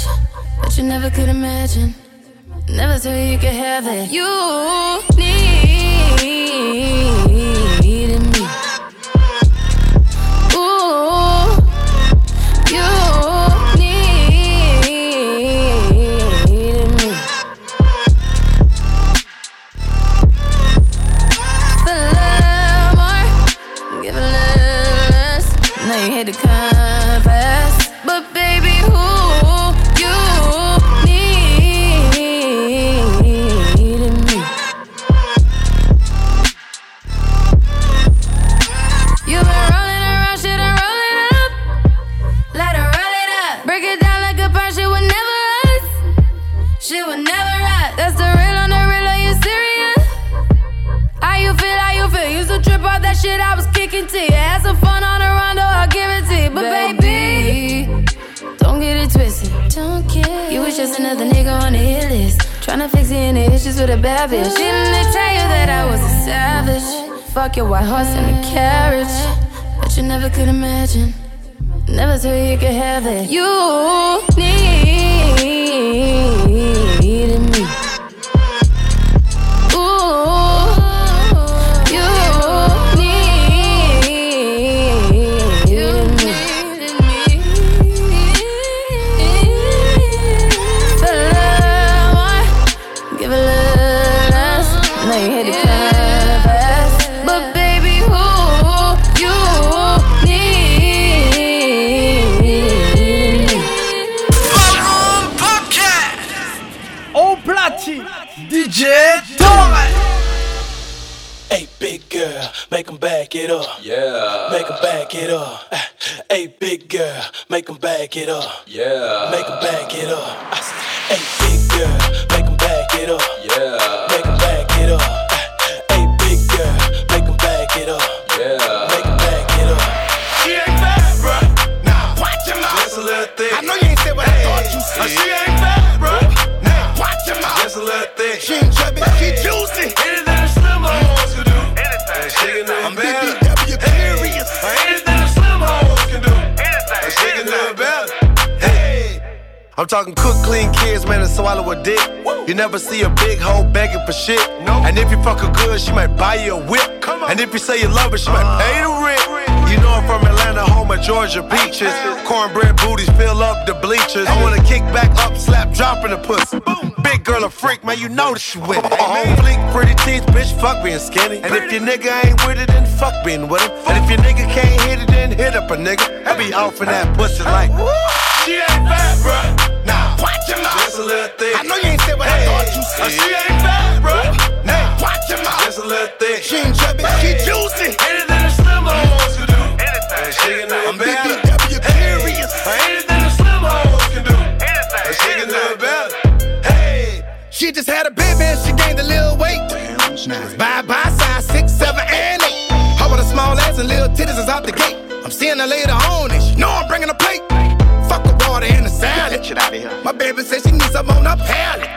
But you never could imagine. Never thought you could have it. You need. it. You You never
see a big hoe begging for shit. And if you fuck her good, she might buy you a whip. And if you say you love her, she might uh, pay the rent. You know I'm from Atlanta, home of Georgia peaches. Cornbread booties fill up the bleachers. I wanna kick back up, slap, drop in the pussy. Big girl a freak, man, you know that she with it. Oh, on fleek, pretty teeth, bitch, fuck being skinny. And if your nigga ain't with it, then fuck being with him. And if your nigga can't hit it, then hit up a nigga. I be off in that pussy like.
She ain't bad, bruh. Nah, watch your mouth. Just a little thick. I know you ain't said what I thought you said. She ain't bad, bro. Nah, watch your mouth. Just a little thick. She ain't chubby, she juicy. Anything a slim hoes can do. Anything. She can do it better. BBW curious. Anything a slim hoes can do. Anything. She can do better. Hey. She just had a baby and she gained a little weight. Now it's bye bye size six, seven, and eight. How about a small ass and little titties is out the gate? I'm seeing her later on and she know I'm bringing a plate. Fuck the water and the salad. Get out of here. My baby says she needs some on her palate.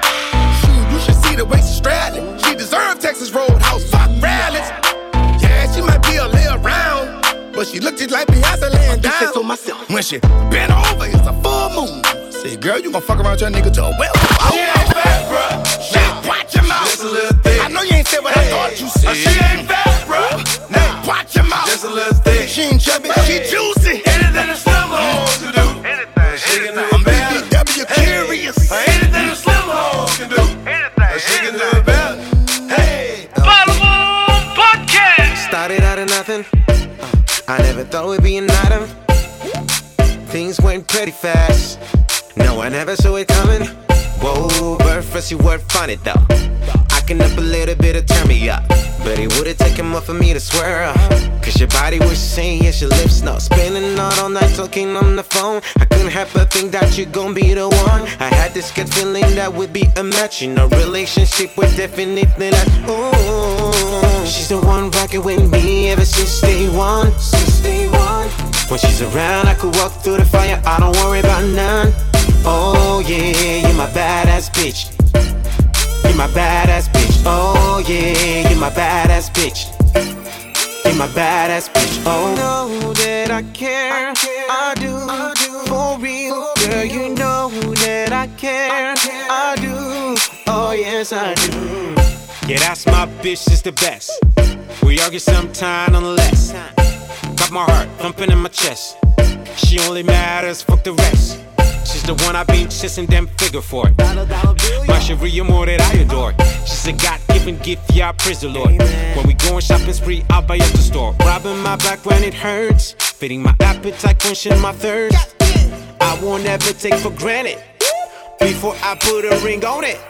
The way she's straddling. She deserved Texas Roadhouse. Fuck rallies. Yeah, she might be a little round, but she looked just like Beyonce laying down. so myself. When she bent over, it's a full moon. Say, girl, you gon' fuck around your nigga to a well. Oh, she ain't bad, bruh. Shit, watch your mouth. Just a little thick. I know you ain't said what I thought you said. Uh, she ain't bad, bruh. Now watch your mouth. Just a little thick. She ain't chubby, she juicy. Anything a slim hoes can do. Anything. She can do it better. BBW curious. Anything
thought we'd be an item. Things went pretty fast. No, I never saw it coming. Whoa, bird first you were funny though. I can up a little bit to turn me up. But it would've taken more for me to swear up. Cause your body was saying yes, your lips no. spinning out all night talking on the phone. I couldn't help but think that you gon' be the one. I had this good feeling that would be a match. In a relationship with definitely like, ooh. She's the one rocking with me ever since day one. Since day one. When she's around, I could walk through the fire. I don't worry about none. Oh yeah, you're my badass bitch. You're my badass bitch. Oh yeah, you're my badass bitch. You're my badass bitch. Oh, know that I care. I do. I do. For real, girl, you know that I care. I do. Oh yes, I do. Yeah, that's my bitch, is the best. We argue sometime nonetheless. Got my heart thumping in my chest. She only matters, fuck the rest. She's the one I been chasing them figure for it. My Sharia more that I adore. She's a God given gift, yeah, I praise the Lord. When we going shopping spree, I'll buy at the store. Robbing my back when it hurts. Feeding my appetite, quenching my thirst. I won't ever take for granted. Before I put a ring on it.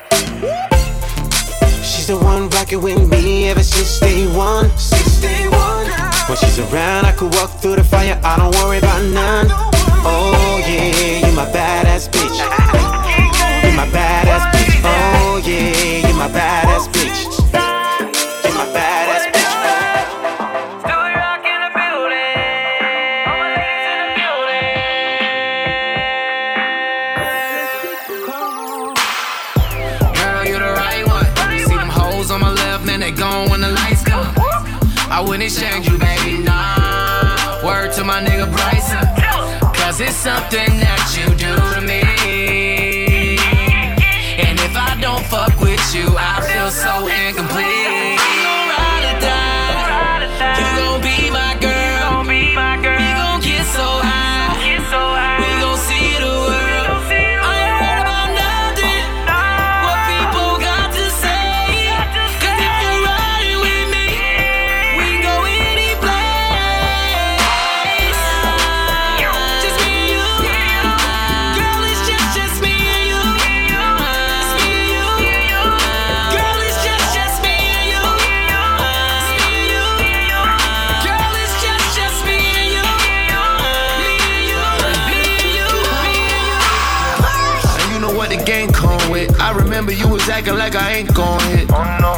She's the one rocking with me ever since day one. Since day one. When she's around, I could walk through the fire. I don't worry about none. Oh yeah, you my badass bitch. You my badass bitch. Oh yeah,
it's something that
you ain't gon' hit. Oh no.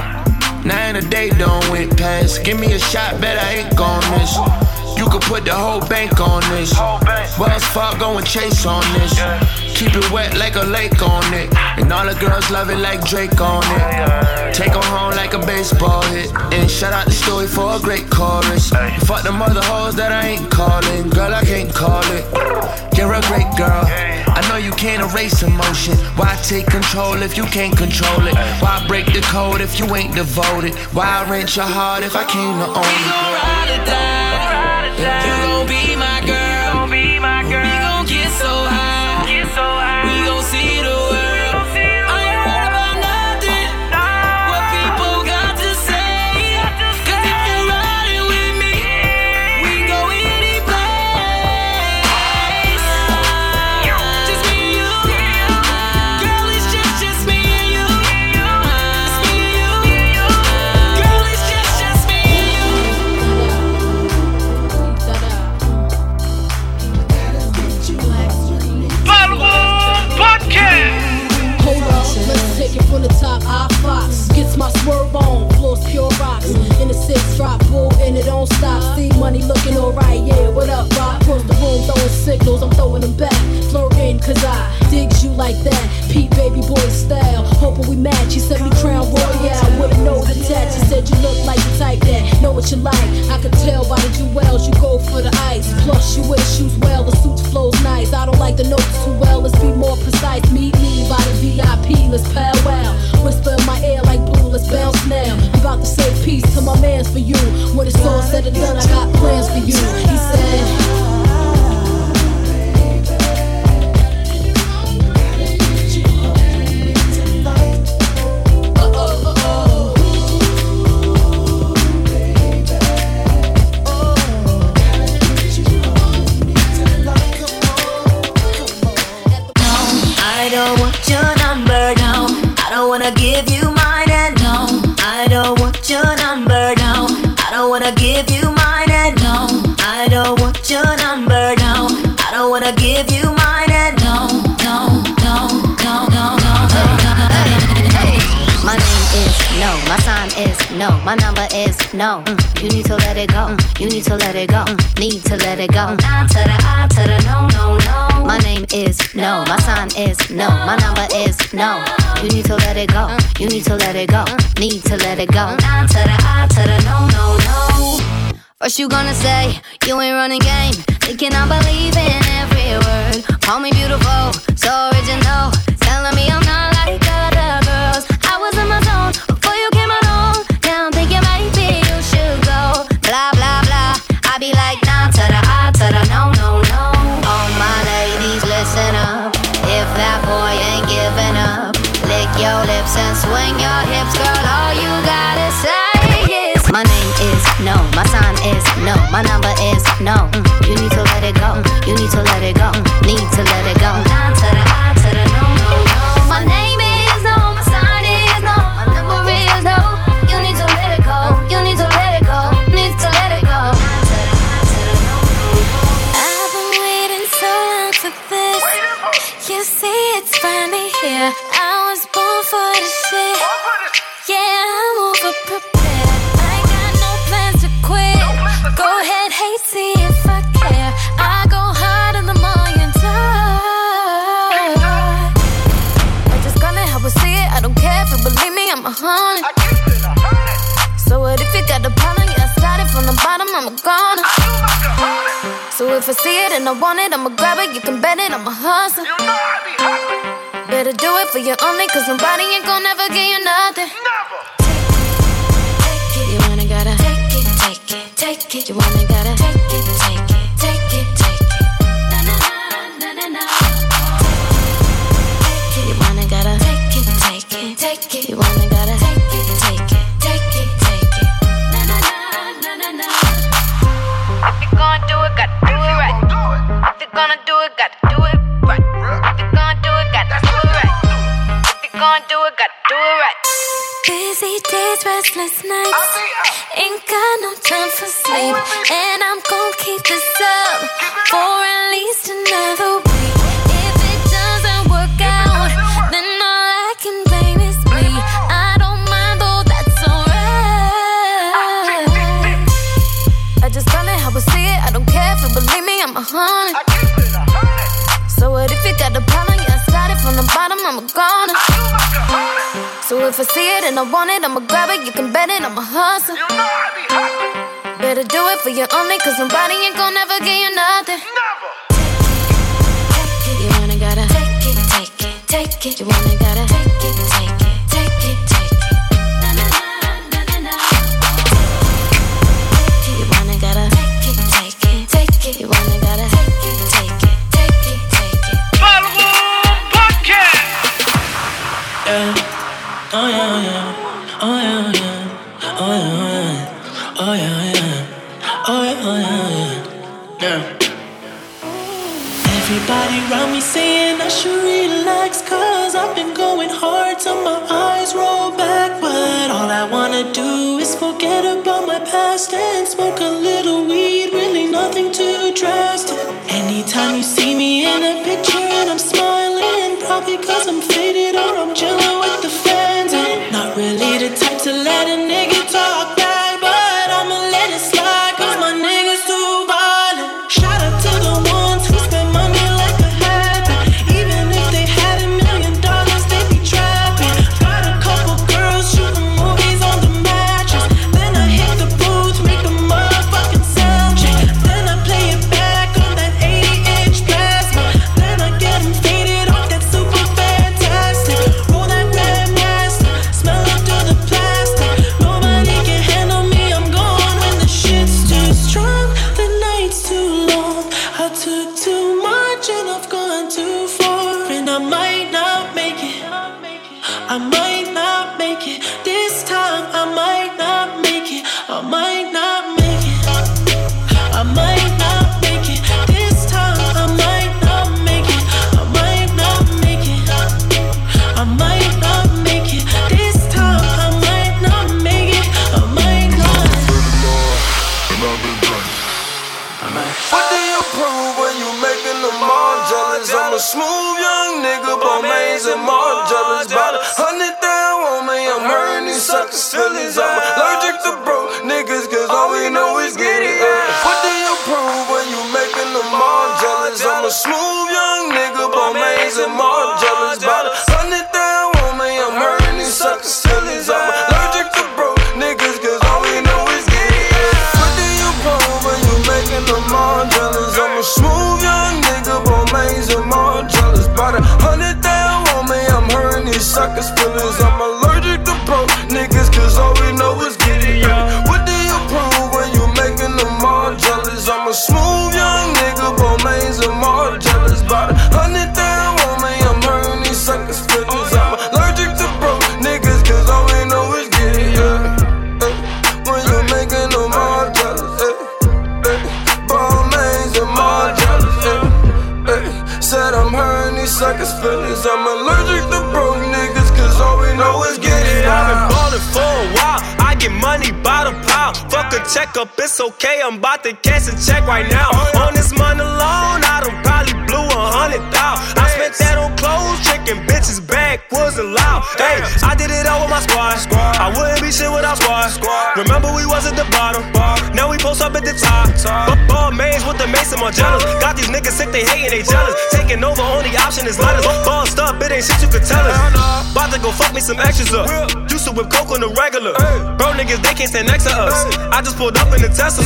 In a day don't went past. Give me a shot, bet I ain't gon' miss. You could put the whole bank on this. Wells Fargo and Chase on this. Keep it wet like a lake on it. And all the girls love it like Drake on it. Take her home like a baseball hit. And shout out the story for a great chorus. Fuck the mother hoes that I ain't calling. Girl, I can't call it. You're a great girl. I know you can't erase emotion. Why take control if you can't control it? Why break the code if you ain't devoted? Why rent your heart if I came to own it?
We gon'
ride or die. Stop. See money looking alright, yeah. What up, Rock? Across the room, throwing signals, I'm throwing them back. Flirting, cause I digs you like that. Pete baby boy style, hoping we match. He said me Crown Royal with a nose attached. You said you look like the type that know what you like. I could tell by the jewels you go for the ice. Plus you wear shoes well, the suit flows nice. I don't like the notes too well, let's be more precise. Meet me by the VIP, let's powwow. Whisper in my ear like blue, bounce now. About to say peace to my mans for you. When it's all said and done, I got plans for you. He said.
My number is no. Mm, you need to let it go. Mm, you need to let it go. Mm, need to let it go. Nah to the I to the no, no, no. My name is no, my sign is no, my number is no. You need to let it go. You need to let it go. Need to let it go. Nah to the I to the no, no, no. First you gonna say you ain't running game, thinking I believe in every word. Call me beautiful, so original, telling me I'm not like other number is no.
Me, I'm a hundred. So what if you got a problem? Yeah, I started from the bottom, I'm a goner. So if I see it and I want it, I'ma grab it. You can bet it, I'm a hustler. Better do it for you only, cause nobody ain't gonna ever give you nothing. You wanna gotta take it, take it, take it. You wanna gotta take it, restless nights. So if I see it and I want it, I'ma grab it. You can bet it, I'ma hustle. Better do it for you only, cause nobody ain't gonna ever give you nothing. Never! You wanna gotta take it, take it, take it. You wanna gotta take it, take it, take it,
around me saying I should relax Cause I've been going hard till my eyes roll back. But all I wanna do is forget about my past And smoke a little weed, really nothing too drastic. Anytime you see me in a
Checkup, it's okay. I'm about to cash a check right now. On this money alone, I done probably blew a hundred thousand. I spent that on clothes, tricking bitches back wasn't loud. Hey, I did it all with my squad. I wouldn't be shit without squad. Remember we was at the bottom. Now we post up at the top. Ball mains with the mason jealous. Got these niggas sick, they hating, they jealous. Taking over, only option is letters. Bossed up, it ain't shit you could tell us. About to go fuck me some extras up. Used to whip coke on the regular. Bro niggas, they can't stand next to us. I just pulled up in the Tesla.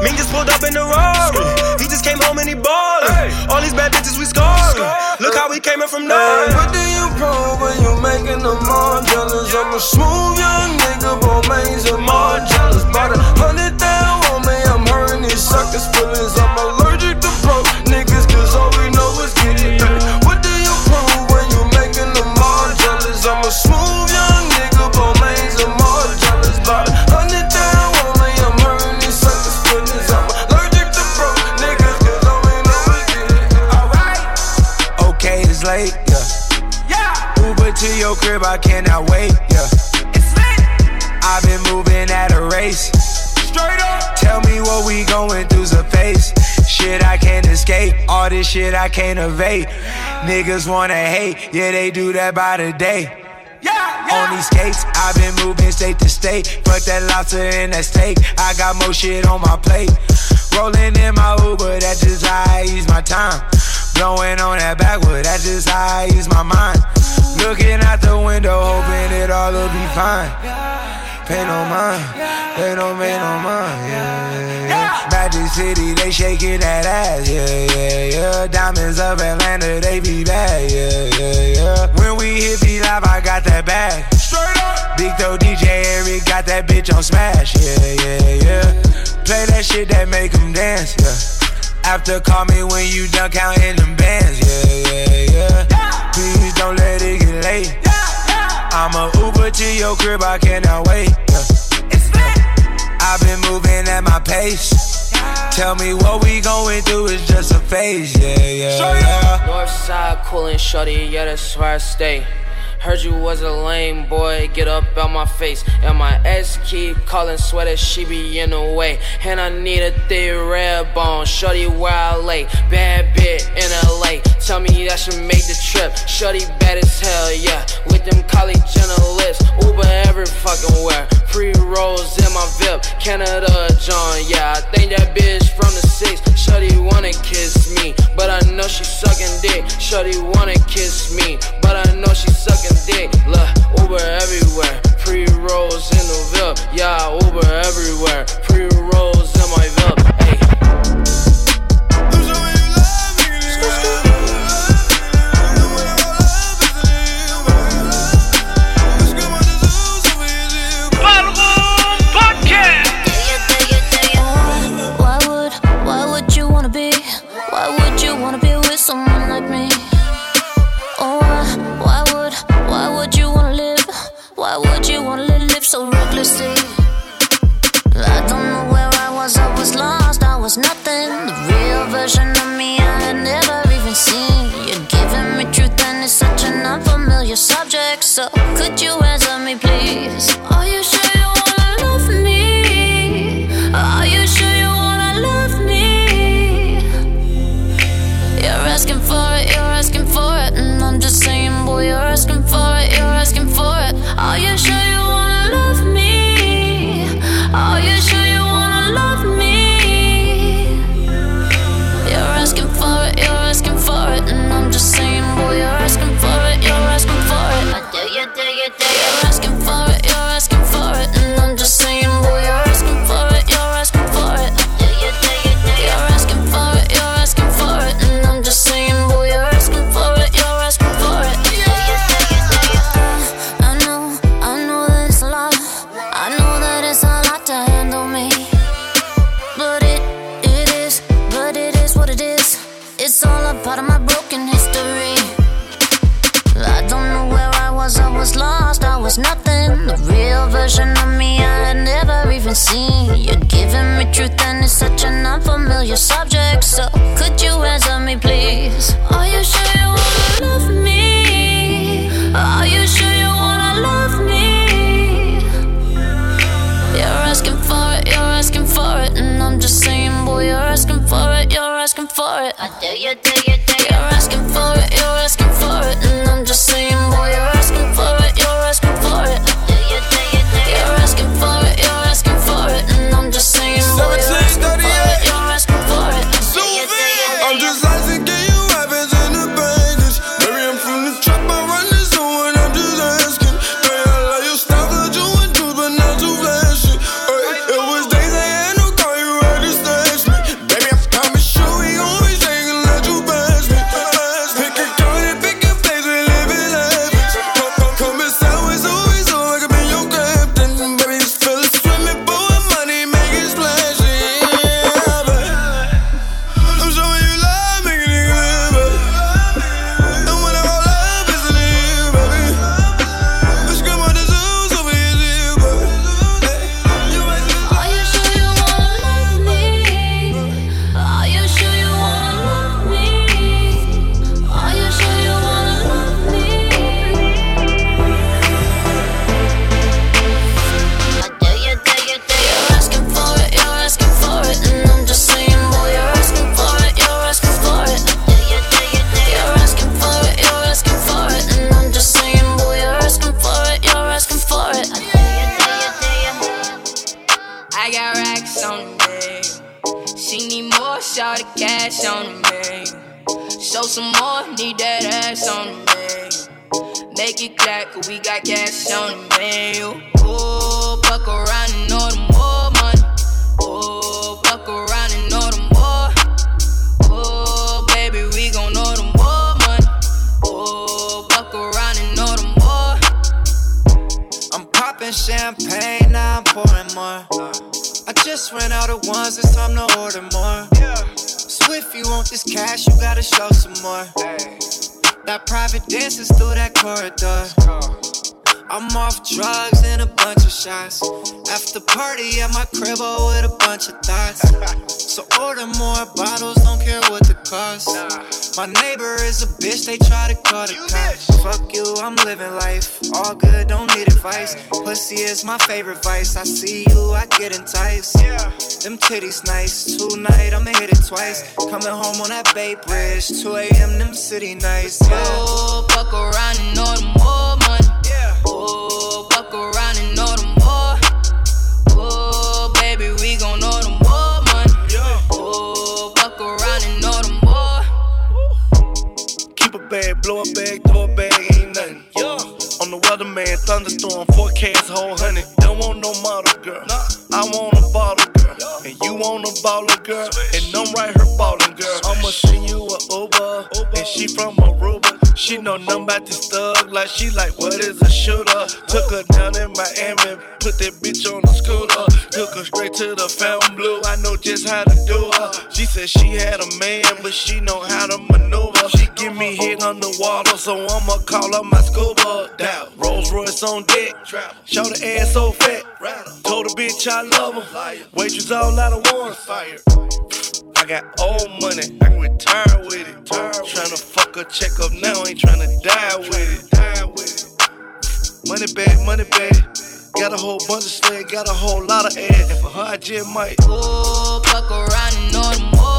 Mean just pulled up in the Rari. He just came home and he ballin'. All these bad bitches we scoring. Look how we came in from nothing.
what do you prove when you making them all jealous? I'm a smooth young nigga, but mains and more jealous. About a hundred down on me, I'm hurting these suckers' feelings. I'm allergic
your crib, I cannot wait, yeah. I've been moving at a race. Straight up. Tell me what we going through's a pace. Shit I can't escape, all this shit I can't evade. Niggas wanna hate, yeah, they do that by the day. Yeah, on these skates, I've been moving state to state. Fuck that lobster and that steak. I got more shit on my plate. Rolling in my Uber, that's just how I use my
time. Blowing on that backwood, that's just how I ease my mind. Looking out the window, hoping it all will be fine. Pain on mind, they don't make no mind, yeah, yeah. Magic City, they shaking that ass, yeah, yeah, yeah. Diamonds of Atlanta, they be bad, yeah, yeah, yeah. When we hit be live, I got that bag. Straight up. Big Though DJ Eric got that bitch on smash, yeah, yeah, yeah. Play that shit that make them dance, yeah. After call me when you done counting them bands, yeah, yeah, yeah. Please don't let it get late. I'm a Uber to your crib, I cannot wait. Yeah. I've been moving at my pace. Tell me what we going through is just a phase, yeah, yeah, yeah.
North side coolin' shorty, yeah, that's where I stay. Heard you was a lame boy, get up out my face. And my ex keep calling sweater, she be in the way. And I need a thick red bone, shorty where I lay. Bad bit in LA, tell me that should make the trip. Shorty bad as hell, yeah. With them college journalists, Uber every fucking where. Free rolls in my VIP, Canada John, yeah. I think that bitch from the six. Shorty wanna kiss me, but I know she sucking dick. Shorty wanna kiss me, but I know she sucking dick. Look, Uber everywhere. Pre rolls in the VIP. Yeah, Uber everywhere. Pre rolls in my VIP. Hey.
I don't know where I was, I was lost, I was nothing. The real version of me I had never even seen. You're giving me truth and it's such an unfamiliar subject. So could you
with a bunch of thoughts. So order more bottles, don't care what the cost. My neighbor is a bitch, they try to call the cops. Fuck you, I'm living life. All good, don't need advice. Pussy is my favorite vice. I see you, I get enticed. Them titties nice. Tonight I'ma hit it twice. Coming home on that Bay Bridge. 2 a.m. them city nights. Yeah.
Oh, fuck around and the more money. Oh, fuck around
A bag, blow a bag, throw a bag, ain't nothing. Yeah. On the weatherman, thunderstorm, forecast, whole honey. Don't want no model girl. I want a bottle girl. And you want a baller girl. And I'm right here ballin' girl. I'ma send you a Uber. And she from Aruba. She know nothing about this thug. Like she like, what is a shooter? Took her down in Miami. Put that bitch on the scooter. Took her straight to the Fontainebleau. I know just how to do her. She said she had a man, but she know how to maneuver. She give me hit underwater, so I'ma call her my scuba. Down. Rolls Royce on deck. Show the ass so fat. Told the bitch I love her. Waitress all out of water. Fire. I got old money, I can retire with it. Tryna fuck a check up now, ain't tryna die with it. Money bag, money bag. Got a whole bunch of sled, got a whole lot of ass. And for her, I just might.
Oh, fuck around and know more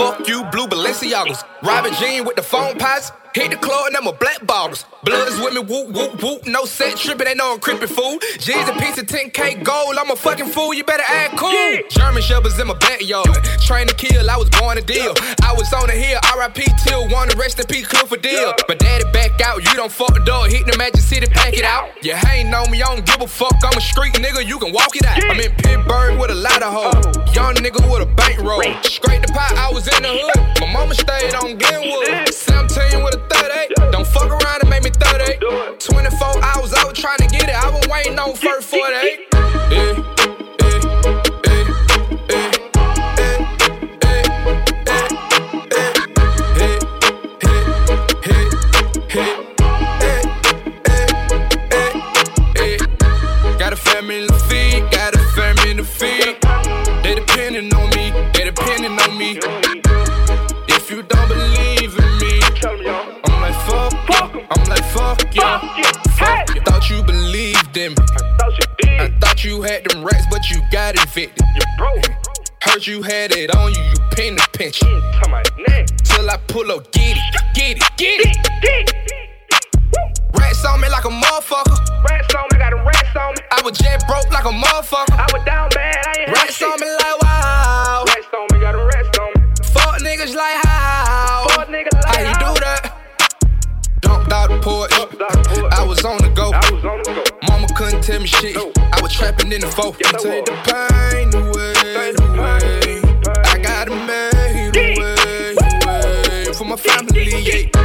Fuck
you, blue Balenciagas. Robin Jean with the phone pots. Hit the club and them a black bottles. Bloods with me, whoop, whoop, whoop. No set tripping, ain't no I'm fool. G's a piece of 10K gold. I'm a fucking fool, you better act cool. German shepherds in my backyard. Train to kill, I was born to deal. I was on the hill, RIP till one, rest in peace, Clifford deal. But daddy back out, you don't fuck the door. Hit the Magic City, pack it out. You ain't know me, I don't give a fuck. I'm a street nigga, you can walk it out. I'm in Pittsburgh with a lot of hoes. Oh. Young nigga with a bankroll. Scrape the pot, I was in the hood. My mama stayed on Glenwood. 17 with a 38. Don't fuck around and make me 38. 24 hours, I was trying to get it. I been waiting on first 48. Yeah. Fuck you. Fuck you. Thought you believed in. I thought you had them racks, but you got evicted. You broke. Heard you had it on you, you pin the pension. Till I pull up, get it, get it, get it. Rats on me like a motherfucker.
Rats on me, got a rats on me.
I was jet broke like a motherfucker.
I was down bad, I ain't had
Rats on me like wow.
Rats on me, got a rats on me.
Fuck niggas like how? Dumped out the porch. I was on the go. Mama couldn't tell me shit. I was trapping in the four. Take the pain away, away. I got it made away, away. For my family, yeah.